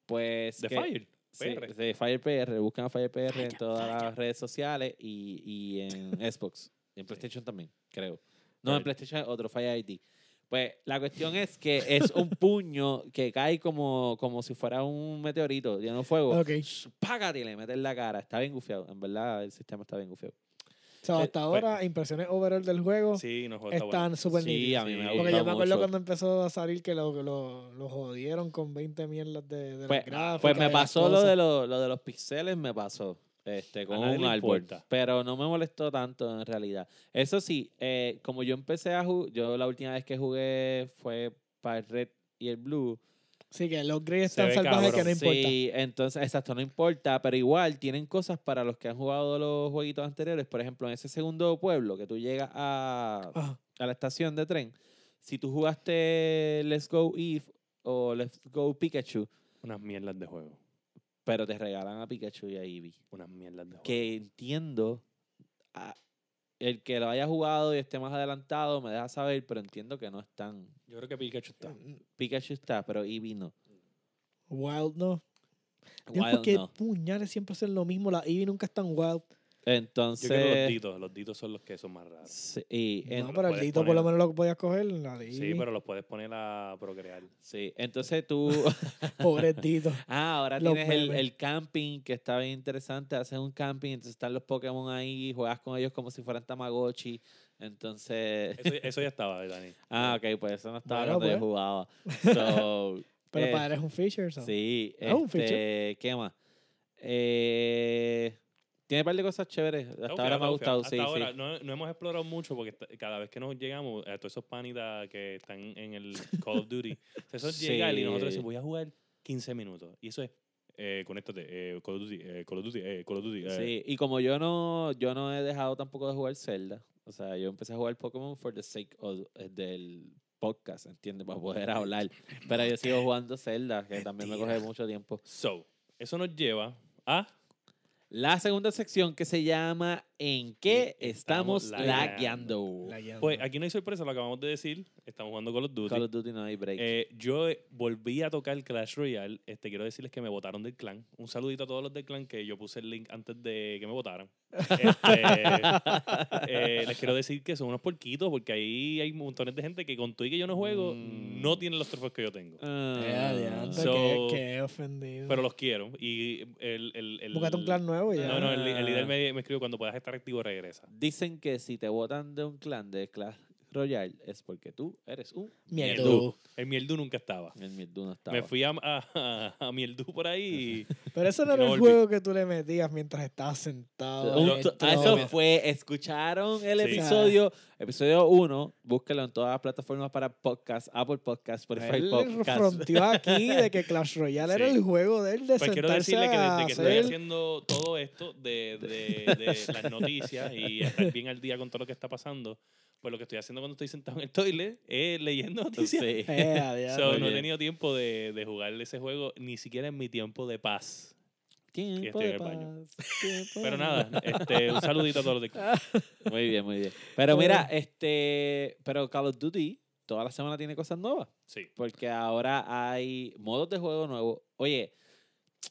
Pues. ¿De que- Fire? Sí, PR. de Fire PR. Buscan a Fire PR en todas las redes sociales y, y en Xbox. Y en PlayStation también, creo. No, en Fire. PlayStation es otro Fire ID. Pues la cuestión es que es un puño que cae como, como si fuera un meteorito lleno de fuego. Ok. Págate y le metes en la cara. Está bien gufiado. En verdad, el sistema está bien gufiado. sea, Eh, hasta ahora, impresiones overall del juego Sí, no, está bueno. están súper Sí, nítidas. a mí me gusta Porque yo me acuerdo mucho. cuando empezó a salir que lo, lo, lo jodieron con 20 mierdas de, de Pues, gráficas. pues me las pasó lo cosas. de, lo, lo de los pixeles, me pasó. Este, con nadie un árbol. importa. Pero no me molestó tanto en realidad. Eso sí, eh, como yo empecé a jugar, yo la última vez que jugué fue para el Red y el Blue. Sí, que los grises Se están salvajes que no importa. Sí, entonces, exacto, no importa, pero igual tienen cosas para los que han jugado los jueguitos anteriores. Por ejemplo, en ese segundo pueblo que tú llegas a, Ajá. a la estación de tren, si tú jugaste Let's Go Eve o Let's Go Pikachu, Unas mierdas de juego. Pero te regalan a Pikachu y a Eevee. Unas mierdas de juego. Que entiendo, a- el que lo haya jugado y esté más adelantado me deja saber, pero entiendo que no están. Yo creo que Pikachu está. Pikachu está, pero Eevee no. Wild no. Wild porque no. puñales siempre hacen lo mismo. La Eevee nunca están wild. Entonces. Yo quiero los ditos. Los ditos son los que son más raros. sí, y en- no, pero el Dito por lo menos lo podías coger. La Sí, pero los puedes poner a procrear. sí, entonces tú. Pobre Dito. ah, ahora Los tienes el, el camping que está bien interesante. Haces un camping, entonces están los Pokémon ahí, juegas con ellos como si fueran Tamagotchi. Entonces. Eso, eso ya estaba, Dani. ah, ok, pues eso no estaba Bueno, cuando yo pues. jugaba. So, Pero eh, para él es un feature. so. Sí, Ah, un feature. este, ¿qué más? Eh, tiene un par de cosas chéveres. Hasta Está ahora me ha gustado, Hasta sí, ahora sí. No, no hemos explorado mucho porque cada vez que nos llegamos a todos esos panitas que están en el Call of Duty, eso llega y nosotros Sí. decimos, voy a jugar 15 minutos. Y eso es, eh, conéctate, eh, Call of Duty, eh, Call of Duty, eh, Call of Duty. eh. Sí, y como yo no, yo no he dejado tampoco de jugar Zelda, o sea, yo empecé a jugar Pokémon for the sake of- eh, del podcast, ¿entiendes? Para poder hablar. Pero yo sigo jugando Zelda, que también me coge mucho tiempo. So, eso nos lleva a... La segunda sección que se llama ¿En qué estamos estamos lagueando? Pues aquí no hay sorpresa, lo acabamos de decir. Estamos jugando Call of Duty. Call of Duty no hay break. Eh, yo volví a tocar Clash Royale. Este, quiero decirles que me votaron del clan. Un saludito a todos los del clan que yo puse el link antes de que me votaran. Este, eh, les quiero decir que son unos porquitos porque ahí hay montones de gente que con todo y que yo no juego Mm. no tienen los trofeos que yo tengo. Ah, Eh, So- que ofendido. Pero los quiero. Y el... el, el Búscate un clan nuevo y ya. No, no, el, el líder Ah. me, me escribió cuando puedas estar activo regresa. Dicen que si te votan de un clan de Clash Royale es porque tú eres un Mierdu. El Mieldu nunca estaba. El Mierdu no estaba. Me fui a, a, a Mieldu por ahí y Pero eso no era el juego que tú le metías mientras estabas sentado. Un- en el a trono. eso fue, escucharon el Sí. episodio, episodio 1, búsquelo en todas las plataformas para podcast, Apple Podcast, Spotify Él Podcast. fronteó aquí de que Clash Royale era Sí. el juego de él de Pues quiero sentarse decirle que desde que estoy haciendo todo esto de, de- de las noticias y estar bien al día con todo lo que está pasando, pues lo que estoy haciendo cuando estoy sentado en el toilet es leyendo noticias. Sí. Eh. So, no he tenido tiempo de, de jugar ese juego, ni siquiera en mi tiempo de paz. Tiempo estoy de paz, tiempo Pero nada, este, un saludito a todos los de Muy bien, muy bien. Pero mira, este, pero Call of Duty toda la semana tiene cosas nuevas. Sí. Porque ahora hay modos de juego nuevos. Oye,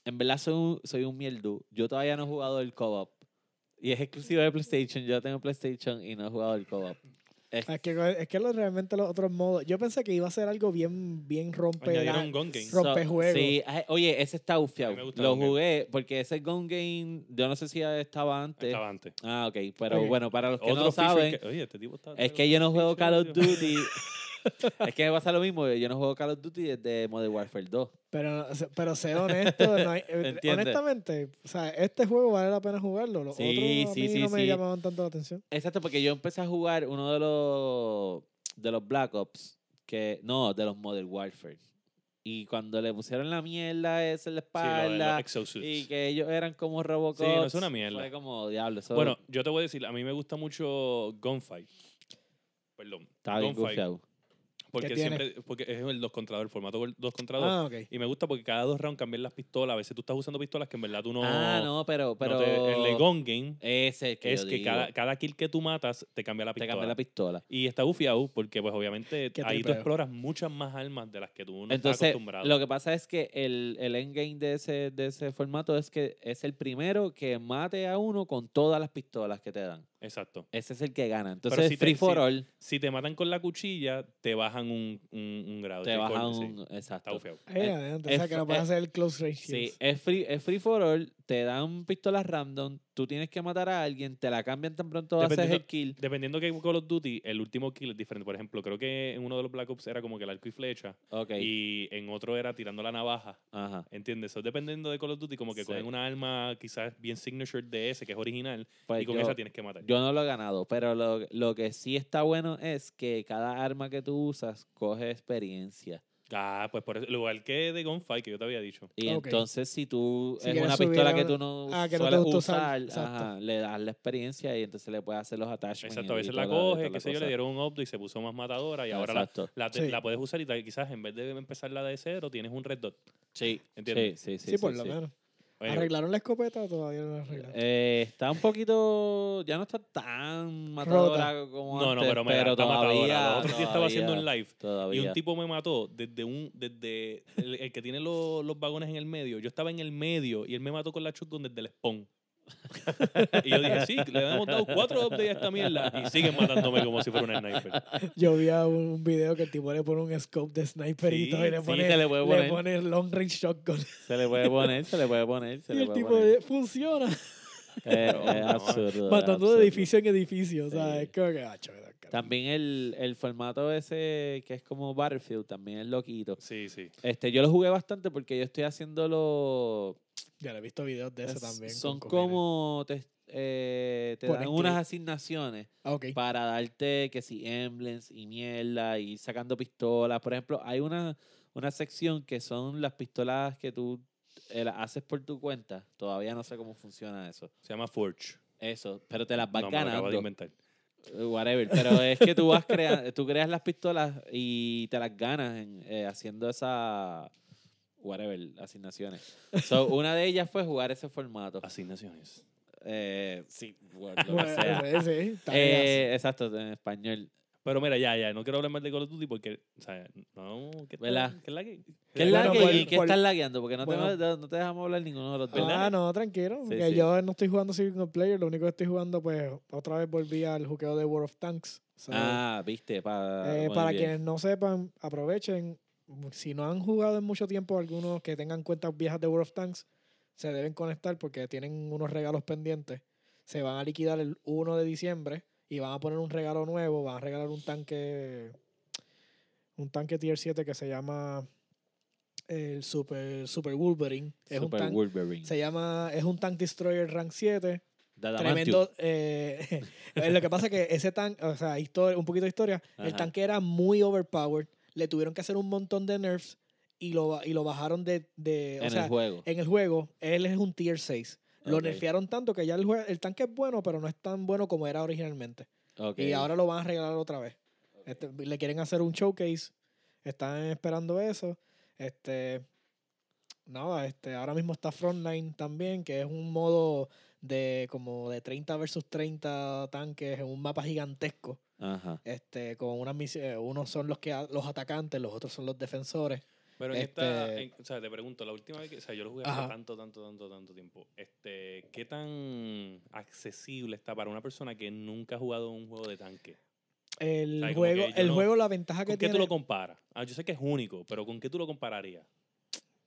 en verdad soy un, soy un mierdu. Yo todavía no he jugado el co-op. Y es exclusivo de PlayStation. Yo tengo PlayStation y no he jugado el co-op. Es- Es que, es que lo- realmente los otros modos. Yo pensé que iba a ser algo bien, bien rompe. Un gun game. Sí, ay, oye, ese está ufiado. Lo Game. jugué porque ese Gun Game, yo no sé si estaba antes. Estaba antes. Ah, ok. Pero bueno, para los que Otro no saben, que- oye, este tipo está... es que yo no juego Call of Duty. es que me pasa lo mismo. Yo no juego Call of Duty desde Modern Warfare 2. Pero, pero sé honesto, no hay- eh, honestamente, o sea, este juego vale la pena jugarlo. Los Sí, otros a sí, mí sí, no me sí. llamaban tanto la atención. Exacto, porque yo empecé a jugar uno de los de los Black Ops, que no, de los Modern Warfare. Y cuando le pusieron la mierda esa en la Sí, lo de los espalda exosuits. y que ellos eran como Robocop, no, es una mierda. Fue como diablo, eso Bueno, yo te voy a decir, a mí me gusta mucho Gunfight. Perdón. bien Gunfight. gufiado. Porque siempre, porque es el 2 contra 2, el formato 2 contra 2. Ah, ok. Y me gusta porque cada dos rounds cambian las pistolas. A veces tú estás usando pistolas que en verdad tú no. ah, no, pero no pero te- el de gun game ese que es que cada, cada kill que tú matas te cambia la te pistola. cambia la pistola. Y está bufiado porque, pues, obviamente, ahí tú exploras muchas más armas de las que tú no estás acostumbrado. lo que pasa es que el, el endgame de ese, de ese formato es que es el primero que mate a uno con todas las pistolas que te dan. Exacto. Ese es el que gana. Entonces, si te- free for si- all, Si te matan con la cuchilla, te bajan un, un, un grado. te Sí, baja corte, sí. un... Está Exacto. bufiado. Eh, Eh, adelante, o sea, es- que no puedes hacer el close range. Sí, es free, es free for all, te dan pistolas random, tú tienes que matar a alguien, te la cambian tan pronto haces el kill. Dependiendo que Call of Duty, el último kill es diferente. Por ejemplo, creo que en uno de los Black Ops era como que el arco y flecha. Ok. Y en otro era tirando la navaja. Ajá. ¿Entiendes? Eso dependiendo de Call of Duty, como que Sí. cogen una arma quizás bien signature de ese, que es original, Pues y con yo, esa tienes que matar. yo no lo he ganado, pero lo, lo que sí está bueno es que cada arma que tú usas coge experiencia. Ah, pues por eso, igual que de Gunfight, que yo te había dicho. Y entonces si tú Si es una pistola a- que tú no ah, que no sueles gusta usar, ajá, le das la experiencia y entonces le puedes hacer los attachments. Exacto, a veces la coge, qué sé yo, le dieron un update y se puso más matadora y ahora la, la, te- Sí. la puedes usar y quizás en vez de empezar la de cero, tienes un red dot. Sí, ¿Entiendes? sí, sí, sí. Sí, por sí, lo sí. menos. ¿Arreglaron la escopeta o todavía no la arreglaron? Eh, está un poquito, ya no está tan matadora como no, no, antes, pero, todavía, matadora. Los otros días estaba haciendo un todavía, live y todavía. un tipo me mató desde un desde el, el que tiene los, los vagones en el medio. Yo estaba en el medio y él me mató con la shotgun desde el spawn. y yo dije, sí, le hemos dado cuatro updates a esta mierda y siguen matándome como si fuera un sniper. Yo vi a un, video que el tipo le pone un scope de sniper y Sí, todo y le sí, pone, se le puede poner. pone long range shotgun. Se le puede poner, se le puede poner, se y le el puede tipo poner. de- funciona. Eh, es no. absurdo. es Matando absurdo. de edificio en edificio. O sea, Sí. es como que, ah, chaval, carajo. También el, el formato ese que es como Battlefield también es loquito. Sí, sí. Este, yo lo jugué bastante porque yo estoy haciendo los... Ya le he visto videos de eso es- también. Son como... Te, eh, te Ponen dan unas clip. asignaciones Ah, para darte que si emblems y mierda y sacando pistolas. Por ejemplo, hay una, una sección que son las pistolas que tú eh, las haces por tu cuenta. Todavía no sé cómo funciona eso. Se llama Forge. Eso, pero te las vas No, me lo acabo de ganando. inventar. Eh, Whatever, pero es que tú vas creando, tú creas las pistolas y te las ganas en, eh, haciendo esa whatever, asignaciones. So, una de ellas fue jugar ese formato. Asignaciones. Eh, sí, bueno, lo que Bueno, sea. Eh, exacto, en español. Pero mira, ya, ya, no quiero hablar más de Call of Duty porque, o sea, no, ¿qué, ¿Verdad? ¿qué es la que? ¿Qué es Bueno, la que, por- y qué por- estás lagueando? Porque no, bueno. te, no te dejamos hablar ninguno de los dos. Ah, no, tranquilo. Sí, que sí. yo no estoy jugando single player. Lo único que estoy jugando, pues, otra vez volví al juqueo de World of Tanks. So, Ah, viste, para, eh, para bien. quienes no sepan, aprovechen. Si no han jugado en mucho tiempo, algunos que tengan cuentas viejas de World of Tanks, se deben conectar porque tienen unos regalos pendientes. Se van a liquidar el 1 de diciembre y van a poner un regalo nuevo. Van a regalar un tanque, un tanque tier 7 que se llama el Super, Super Wolverine. Es un Super tanque. Wolverine. Se llama, es un Tank Destroyer Rank 7. Adamantium. Tremendo. eh, lo que pasa es que ese tanque, o sea, historia, un poquito de historia, el tanque era muy overpowered. Le tuvieron que hacer un montón de nerfs y lo, y lo bajaron de. de o en sea, el juego. en el juego, él es un tier 6. Lo nerfearon tanto que ya el, jue- el tanque es bueno, pero no es tan bueno como era originalmente. Y ahora lo van a regalar otra vez. Este, le quieren hacer un showcase. Están esperando eso. Este. Nada, este, ahora mismo está Frontline también, que es un modo de como de 30 versus 30 tanques en un mapa gigantesco. Ajá. Este, con unas misiones, unos son los que los atacantes, los otros son los defensores. Pero en esta, Este- en- o sea, te pregunto, la última vez que, o sea, yo lo jugué Ajá. hace tanto, tanto, tanto, tanto tiempo. Este, ¿qué tan accesible está para una persona que nunca ha jugado un juego de tanque? El O sea, como juego, el no- juego, la ventaja ¿Con que qué tiene. tú lo comparas? Ah, yo sé que es único, pero ¿con qué tú lo compararías?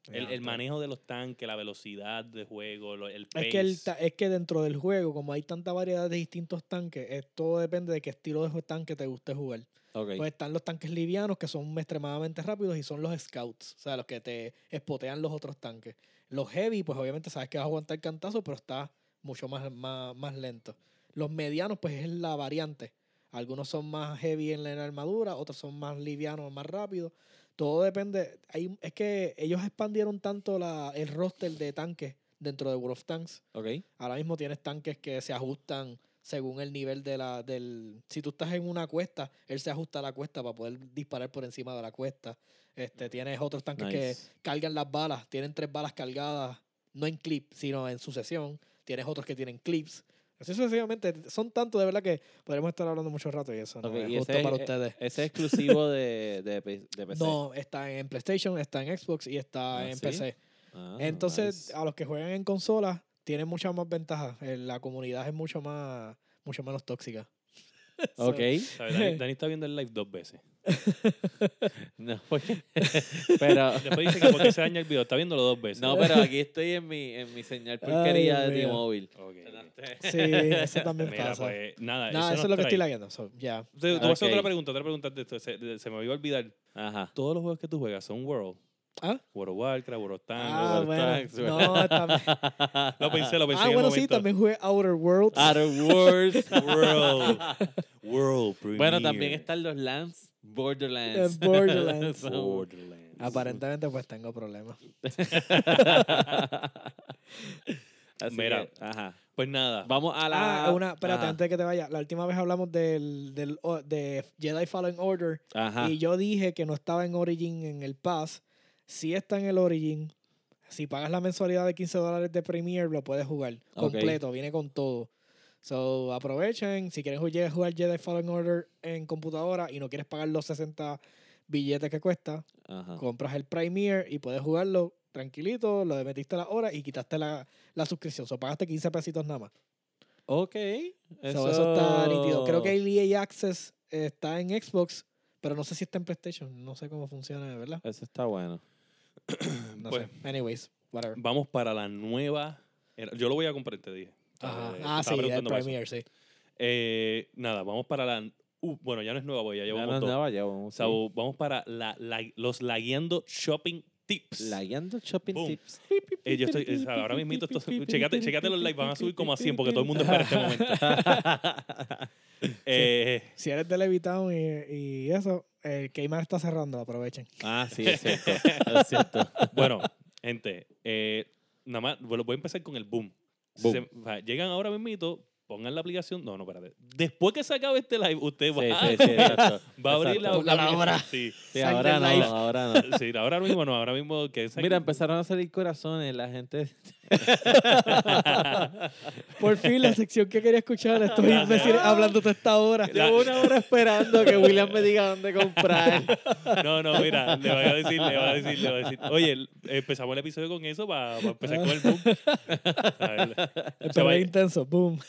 El, el manejo de los tanques, la velocidad de juego, el pace. Es que, el ta- es que dentro del juego, como hay tanta variedad de distintos tanques, todo depende de qué estilo de tanque te guste jugar. Pues están los tanques livianos que son extremadamente rápidos y son los scouts, o sea, los que te espotean los otros tanques. Los heavy, pues obviamente sabes que vas a aguantar el cantazo, pero está mucho más, más, más lento. Los medianos, pues es la variante. Algunos son más heavy en la, en la armadura, otros son más livianos, más rápidos. Todo depende. Hay, es que ellos expandieron tanto la, el roster de tanques dentro de World of Tanks. Ahora mismo tienes tanques que se ajustan según el nivel de la, del... Si tú estás en una cuesta, él se ajusta a la cuesta para poder disparar por encima de la cuesta. Este, tienes otros tanques que cargan las balas, tienen tres balas cargadas, no en clip, sino en sucesión. Tienes otros que tienen clips. Así sucesivamente, son tantos de verdad que podremos estar hablando mucho rato y eso no Ok, es y justo ese, para eh, ustedes. ese es exclusivo de, de, PC. No, está en PlayStation, está en Xbox y está Ah, en ¿sí? PC. Ah, Entonces, nice. a los que juegan en consolas, tienen muchas más ventajas. Eh, La comunidad es mucho más mucho menos tóxica. So, Ok. ¿Sabes? Dani, Dani está viendo el live dos veces. No, porque- pero, Después dice que porque se daña el video. Está viéndolo dos veces. no, pero aquí estoy en mi, en mi señal porquería de. T-Mobile. Ok. Sí, eso también Mira, pasa. pues nada. Nada, eso, nos es lo que estoy lagueando. So, ya. Voy a hacer otra pregunta, otra pregunta de esto. Se, de- se me iba a olvidar. Ajá. Todos los juegos que tú juegas son World. ¿Ah? World of Warcraft, World of Tanks. Ah, World bueno. Tanks, No, también. Lo pensé, lo pensé Ah, en bueno, sí, también jugué Outer Worlds. Outer Worlds. World. World bueno, también están los Lands. Borderlands. Borderlands. Borderlands. Aparentemente, pues tengo problemas. Así Mira. que, ajá. Pues nada. Vamos a la. Ah, una, espérate, Ajá. antes de que te vaya. La última vez hablamos del, del de Jedi Fallen Order. Ajá. Y yo dije que no estaba en Origin en el Pass. Sí está en el Origin. Si pagas la mensualidad de 15 dólares de Premiere, lo puedes jugar completo. Viene con todo. So, aprovechen. Si quieres jugar Jedi Fallen Order en computadora y no quieres pagar los 60 billetes que cuesta, Ajá. compras el Premiere y puedes jugarlo tranquilito. Lo metiste la hora y quitaste la, la suscripción. So, pagaste 15 pesitos nada más. Ok. So, eso... está nítido. Creo que el EA Access está en Xbox, pero no sé si está en PlayStation. No sé cómo funciona, ¿verdad? Eso está bueno. No Pues- sé. Anyways, whatever. Vamos para la nueva. era- Yo lo voy a comprar, te dije. Ajá. Eh, Ah, sí, el eso. Premiere, sí. Eh, nada, vamos para la. uh, bueno, ya no es nueva, porque ya Ya llevamos no dos. andaba, ya vamos. So, vamos para la, la- los lagueando shopping tips. Lagueando shopping Boom. tips. Eh, yo estoy, o sea, ahora mismo, esto, checate, checate los likes, van a subir como a 100 porque todo el mundo espera este momento. Eh, Si eres de Levitown y, y eso, el Kmart está cerrando, aprovechen. Ah, sí, es cierto. es cierto. Bueno, gente, eh, nada más, voy a empezar con el boom. Boom. Se- o sea, llegan ahora mismo, pongan la aplicación. No, no, espérate. Después que se acabe este live, usted va, Sí, sí, sí, exacto. va a abrir la, Exacto. Póngala ahora. Sí, ahora no, live. ahora no. sí, ahora mismo no, ahora mismo que Mira, empezaron a salir corazones, la gente. Por fin, la sección que quería escuchar, estoy hablando toda esta hora. La- Llevo una hora esperando que William me diga dónde comprar. No, no, mira, le voy a decir, le voy a decir, le voy a decir. Oye, empezamos el episodio con eso para empezar con el boom. A- primer intenso, boom.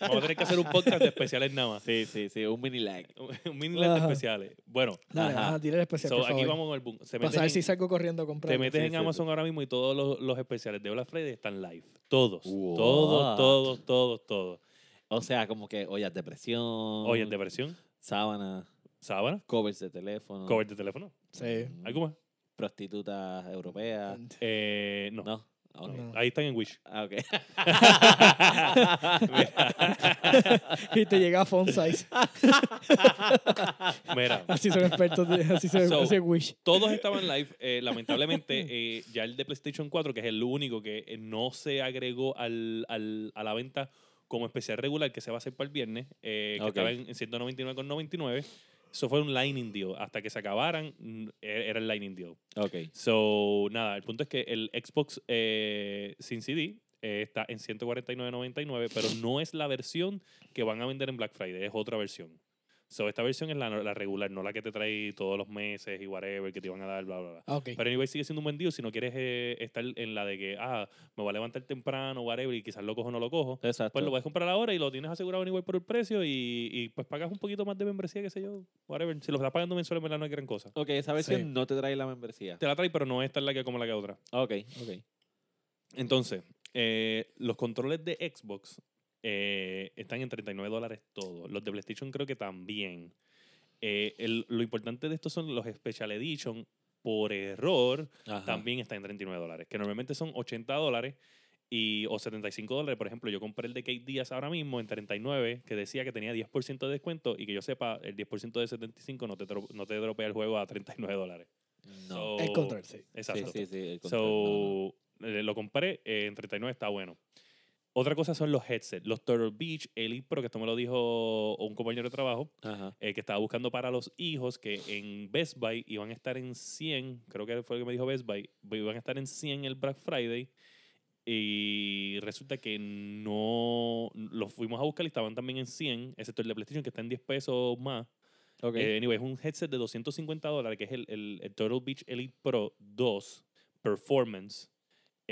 Vamos a tener que hacer un podcast de especiales nada más. Sí, sí, sí, un mini lag. Un mini list de Ajá. especiales. Bueno, Dale, Ajá. tira el especial, so, por aquí favor. vamos con el boom. Se Para meten saber en- si salgo corriendo a comprar. Te metes Sí, en sí, Amazon ahora mismo y todos los, los especiales de Black Friday están live. Todos. What? Todos, todos, todos, todos. O sea, como que ollas de presión. Oye, de versión, Sábana, sábana, covers de teléfono. cover de teléfono. Sí. ¿Algo más? Prostitutas europeas. Eh, no. No. Ah. No. Ahí están en Wish. Ah, ok. y te llega a font size. Mira, Así son expertos, de- así se So- así Wish. todos estaban live. eh, lamentablemente, eh, ya el de PlayStation 4, que es el único que eh, no se agregó al, al- a la venta como especial regular que se va a hacer para el viernes, eh, que Ok. estaba en, en 199,99. Eso fue un Lightning Deal. Hasta que se acabaran, e- era el Lightning Deal. ok. So, nada, el punto es que el Xbox eh, sin CD eh, está en 149.99, pero no es la versión que van a vender en Black Friday, es otra versión. So, esta versión es la, la regular, no la que te trae todos los meses y whatever que te iban a dar, bla, bla, bla. Ah, Ok. Pero anyway, sigue siendo un buen deal si no quieres eh, estar en la de que, ah, me voy a levantar temprano, whatever, y quizás lo cojo o no lo cojo. Exacto. Pues lo puedes comprar ahora y lo tienes asegurado anyway por el precio y, y pues pagas un poquito más de membresía, qué sé yo, whatever. Si lo estás pagando mensual, en verdad no hay gran cosa. Ok, esa versión Sí. no te trae la membresía. Te la trae, pero no es tan la que como la que otra. Ok, ok. Entonces, eh, los controles de Xbox eh, están en 39 dólares todos. Los de PlayStation creo que también. Eh, el- lo importante de estos son los Special Edition. Por error, Ajá. también están en 39 dólares. Que normalmente son 80 dólares y, o 75 dólares. Por ejemplo, yo compré el de Kate Díaz ahora mismo en 39, que decía que tenía 10% de descuento y que yo sepa, el 10% de 75 no te, dro- no te dropea el juego a 39 dólares. No. So- El control, sí. Exacto. Sí, sí, sí. el control, So, eh, lo compré eh, en 39, está bueno. Otra cosa son los headsets. Los Turtle Beach Elite Pro, que esto me lo dijo un compañero de trabajo, eh, que estaba buscando para los hijos, que en Best Buy iban a estar en 100, creo que fue lo que me dijo Best Buy, iban a estar en 100 el Black Friday. Y resulta que no los fuimos a buscar y estaban también en 100, excepto el de PlayStation, que está en 10 pesos más. Ok. Eh, anyway, es un headset de 250 dólares, que es el, el, el Turtle Beach Elite Pro 2 Performance.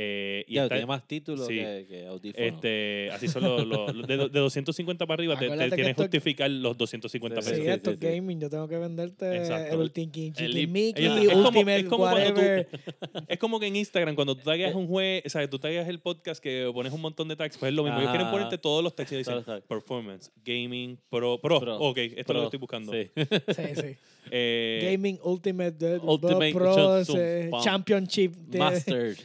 Eh, y Ya, está- tiene más títulos sí. que, que audífono. este, así son los, los- los- de, de 250 para arriba, te, te tienes que justificar los 250 Sí, pesos. Sí, esto es sí. gaming. Yo tengo que venderte Exacto. el Ultimate Mickey, es como- Ultimate es como cuando tú- whatever. Es como que en Instagram, cuando tú tagueas un juez, o sea, tú tagueas el podcast que pones un montón de tags, pues es lo mismo. Ellos quieren ponerte todos los tags y dicen performance, gaming, pro, pro. Pro. Ok, esto es lo Pro. que estoy buscando. Sí. Sí, sí. Eh, Gaming Ultimate, Ultimate Pro. Championship. de- Mastered.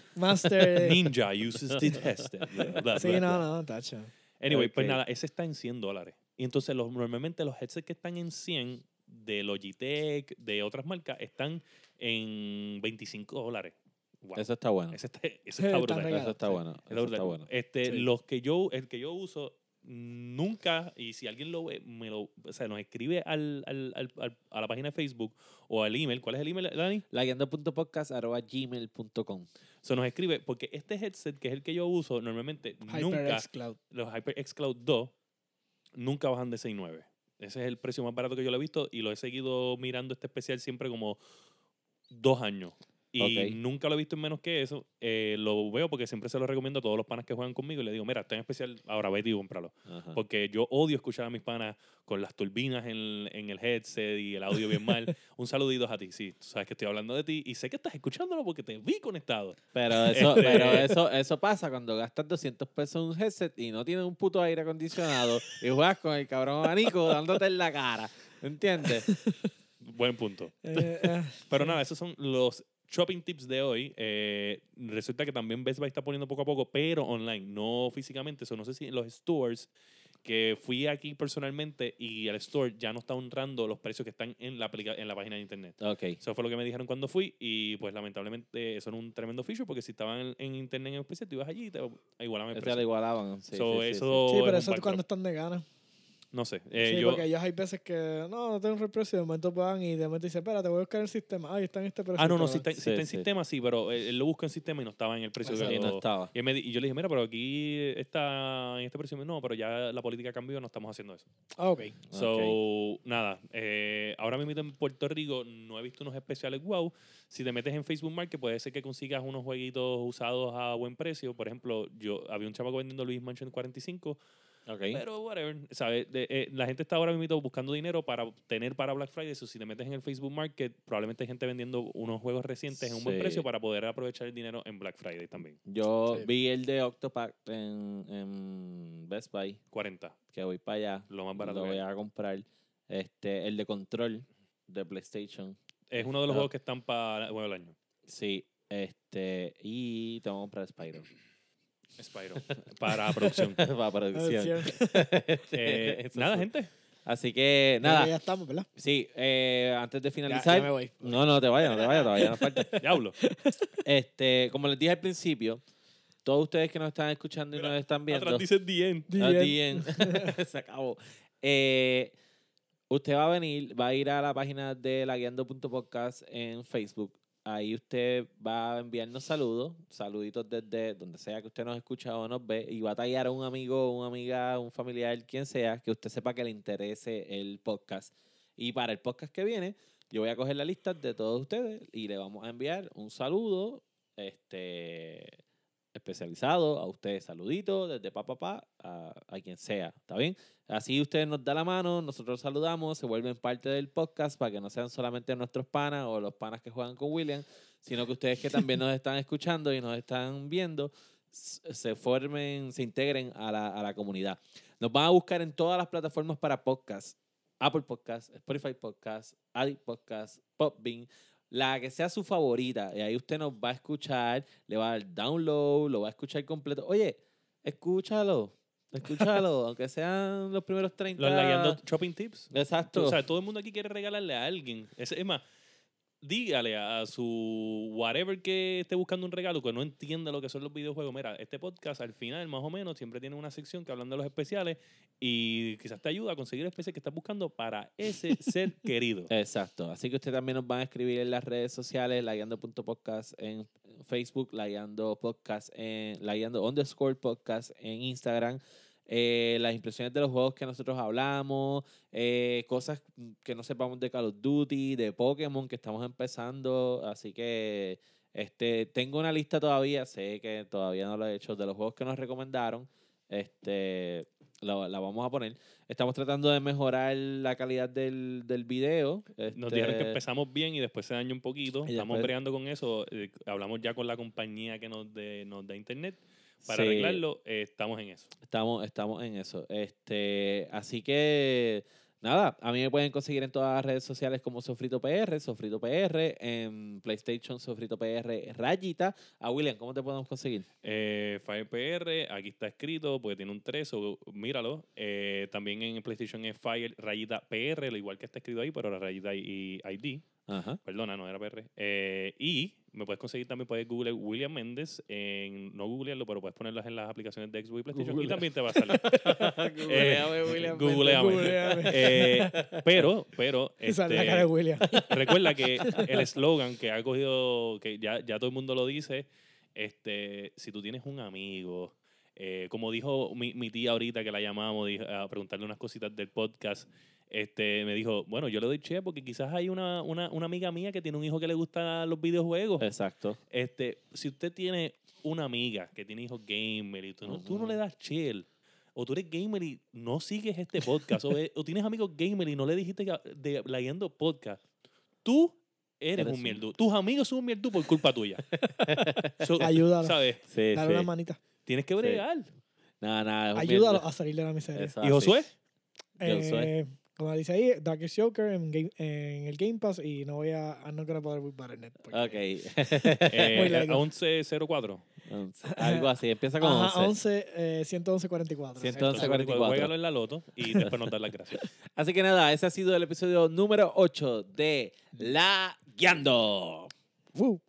Ninja uses the. Bla, sí, no, no, tacho. Anyway, pues nada, ese está en 100 dólares. Y entonces los, normalmente los headsets que están en 100 de Logitech, de otras marcas, están en 25 dólares. Wow. Eso está bueno. Ese está, ese Está está brutal. Eso está bueno. Eso está bueno. Este, Sí. los que yo, el que yo uso, nunca, y si alguien lo ve, me lo, o sea, nos escribe al, al- al- al- a la página de Facebook o al email. ¿Cuál es el email, Dani? Laguiando.podcast.gmail.com Se nos escribe, porque este headset, que es el que yo uso, normalmente nunca, HyperX Cloud. los HyperX Cloud 2 nunca bajan de 6.9. Ese es el precio más barato que yo lo he visto y lo he seguido mirando este especial siempre como dos años. Y nunca lo he visto en menos que eso. Eh, lo veo porque siempre se lo recomiendo a todos los panas que juegan conmigo y le digo, mira, está en especial, ahora vete y cómpralo. Ajá. Porque yo odio escuchar a mis panas con las turbinas en, en el headset y el audio bien mal. Un saludito a ti, sí, tú sabes que estoy hablando de ti y sé que estás escuchándolo porque te vi conectado. Pero eso, Este- pero eso, eso pasa cuando gastas 200 pesos en un headset y no tienes un puto aire acondicionado y juegas con el cabrón abanico dándote en la cara. ¿Entiendes? Buen punto. Eh, eh, Pero nada, esos son los shopping tips de hoy. Eh, resulta que también Best Buy está poniendo poco a poco, pero online, no físicamente. Eso no sé si en los stores que fui aquí personalmente y el store ya no está honrando los precios que están en la, en la página de internet. Ok. Eso fue lo que me dijeron cuando fui y pues lamentablemente eso era un tremendo feature porque si estaban en, en internet en especial, tú ibas allí y te igualaban el lo precio. igualaban. Sí, So, sí, sí, eso- sí, pero es eso es cuando están de ganas. No sé. eh, sí, yo, porque ellos hay veces que no, no tengo un precio, de momento van y de momento dicen, espera, te voy a buscar el sistema. Ay, está en este precio. ah, no, no, cabrón". si está, si Sí, está en sí. sistema, sí, pero él, él lo busca en sistema y no estaba en el precio Exacto. que no estaba. Y, me y yo le dije, mira, pero aquí está en este precio. No, pero ya la política cambió, no estamos haciendo eso. Ah, ok. So, nada, eh, ahora mismo en Puerto Rico no he visto unos especiales wow. Si te metes en Facebook Market, puede ser que consigas unos jueguitos usados a buen precio. Por ejemplo, yo había un chamaco vendiendo Luis Mansion 45, Ok. pero whatever, ¿sabes? De- eh, la gente está ahora mismo buscando dinero para tener para Black Friday. So, si te metes en el Facebook Market, probablemente hay gente vendiendo unos juegos recientes en un buen Sí. precio para poder aprovechar el dinero en Black Friday también. Yo Sí. vi el de Octopack en, en Best Buy, 40, que voy para allá. lo más barato Lo voy a comprar. Este, el de Control de PlayStation. Es uno de los Ah. juegos que están para bueno, el año. Sí. Este, y tengo que comprar Spyro. Spyro. para producción. para producción. Eh, nada, gente. Así que, Nada. Ya estamos, ¿verdad? Sí, eh, antes de Ya, finalizar. ya me voy. No, no te vayas, no te vayas, todavía nos falta. Diablo. Este, como les dije al principio, todos ustedes que nos están escuchando y Mira, nos están viendo. Atrás dice The End. The a end. ti en- Se acabó. Eh, usted va a venir, va a ir a la página de laguiando.podcast en Facebook. Ahí usted va a enviarnos saludos, saluditos desde donde sea que usted nos escucha o nos ve, y va a tallar a un amigo, una amiga, un familiar, quien sea, que usted sepa que le interese el podcast. Y para el podcast que viene, yo voy a coger la lista de todos ustedes y le vamos a enviar un saludo este, especializado a ustedes. Saludito desde papá pa, a, a quien sea. ¿Está bien? Así ustedes nos da la mano, nosotros saludamos, se vuelven parte del podcast para que no sean solamente nuestros panas o los panas que juegan con William, sino que ustedes que también nos están escuchando y nos están viendo, se formen, se integren a la, a la comunidad. Nos van a buscar en todas las plataformas para podcast. Apple Podcast, Spotify Podcast, Addict Podcast, Popbean, la que sea su favorita. Y ahí usted nos va a escuchar, le va a dar download, lo va a escuchar completo. Oye, escúchalo, escúchalo, aunque sean los primeros 30. Los lagueando shopping tips. Exacto. O sea, todo el mundo aquí quiere regalarle a alguien. Es, es más, dígale a su whatever que esté buscando un regalo que no entienda lo que son los videojuegos. Mira, este podcast al final, más o menos, siempre tiene una sección que hablan de los especiales y quizás te ayuda a conseguir el especial que estás buscando para ese ser querido. Exacto. Así que usted también nos van a escribir en las redes sociales, laguiando.podcast en Facebook, laguiando podcast en laguiando underscore podcast en Instagram. Eh, las impresiones de los juegos que nosotros hablamos, eh, cosas que no sepamos de Call of Duty, de Pokémon que estamos empezando, así que Este, tengo una lista todavía, sé que todavía no lo he hecho, de los juegos que nos recomendaron. Este, la, la vamos a poner. Estamos tratando de mejorar la calidad del, del video. Nos dijeron que Este, empezamos bien y después se dañó un poquito. Estamos después- bregando con eso. eh, hablamos ya con la compañía que nos, de, nos da internet para sí, arreglarlo. eh, estamos en eso. Estamos, estamos en eso. Este, así que nada, a mí me pueden conseguir en todas las redes sociales como Sofrito PR, Sofrito PR, en PlayStation Sofrito PR Rayita. A William, ¿cómo te podemos conseguir? Eh, FirePR, aquí está escrito porque tiene un 3, o míralo. Eh, también en PlayStation es Fire rayita PR, lo igual que está escrito ahí, pero la rayita y ID. Ajá. Perdona, no era PR. Eh, y me puedes conseguir también, puedes Google William Méndez. En, no googlearlo, pero puedes ponerlas en las aplicaciones de Xbox y PlayStation. Google. Y también te va a salir. Googleame, William Méndez. googleame. Googleame. Eh, pero, pero. Esa es la este, cara de William. Recuerda que el eslogan que ha cogido, que ya, ya todo el mundo lo dice, este, si tú tienes un amigo, eh, como dijo mi, mi tía ahorita que la llamamos dijo- a preguntarle unas cositas del podcast, este, me dijo, bueno, yo le doy che porque quizás hay una, una, una amiga mía que tiene un hijo que le gusta los videojuegos. Exacto. Este, si usted tiene una amiga que tiene hijos gamer y tú no, tú no le das chill, o tú eres gamer y no sigues este podcast, o, o tienes amigos gamer y no le dijiste que- de leyendo podcast, tú eres, Eres un un- mierdu. Tus amigos son un mierdu por culpa tuya. So, Ayúdalo. ¿Sabes? Sí, Dale sí. una manita. Tienes que bregar. Nada, nada. un Ayúdalo mierda. a salir de la miseria. Eso ¿Y. Josué? Josué. Eh, como dice ahí, Darkest Joker en, game- en el Game Pass y no voy a. I'm not gonna bother with Battle.net. porque- Ok. Eh, largo. 1104. Algo así. Empieza con Ajá, 11. 11, eh, 111, 44. 111, 44. Juégalo en la loto y después nos das las gracias. Así que nada, ese ha sido el episodio número 8 de La Guiando. Woo.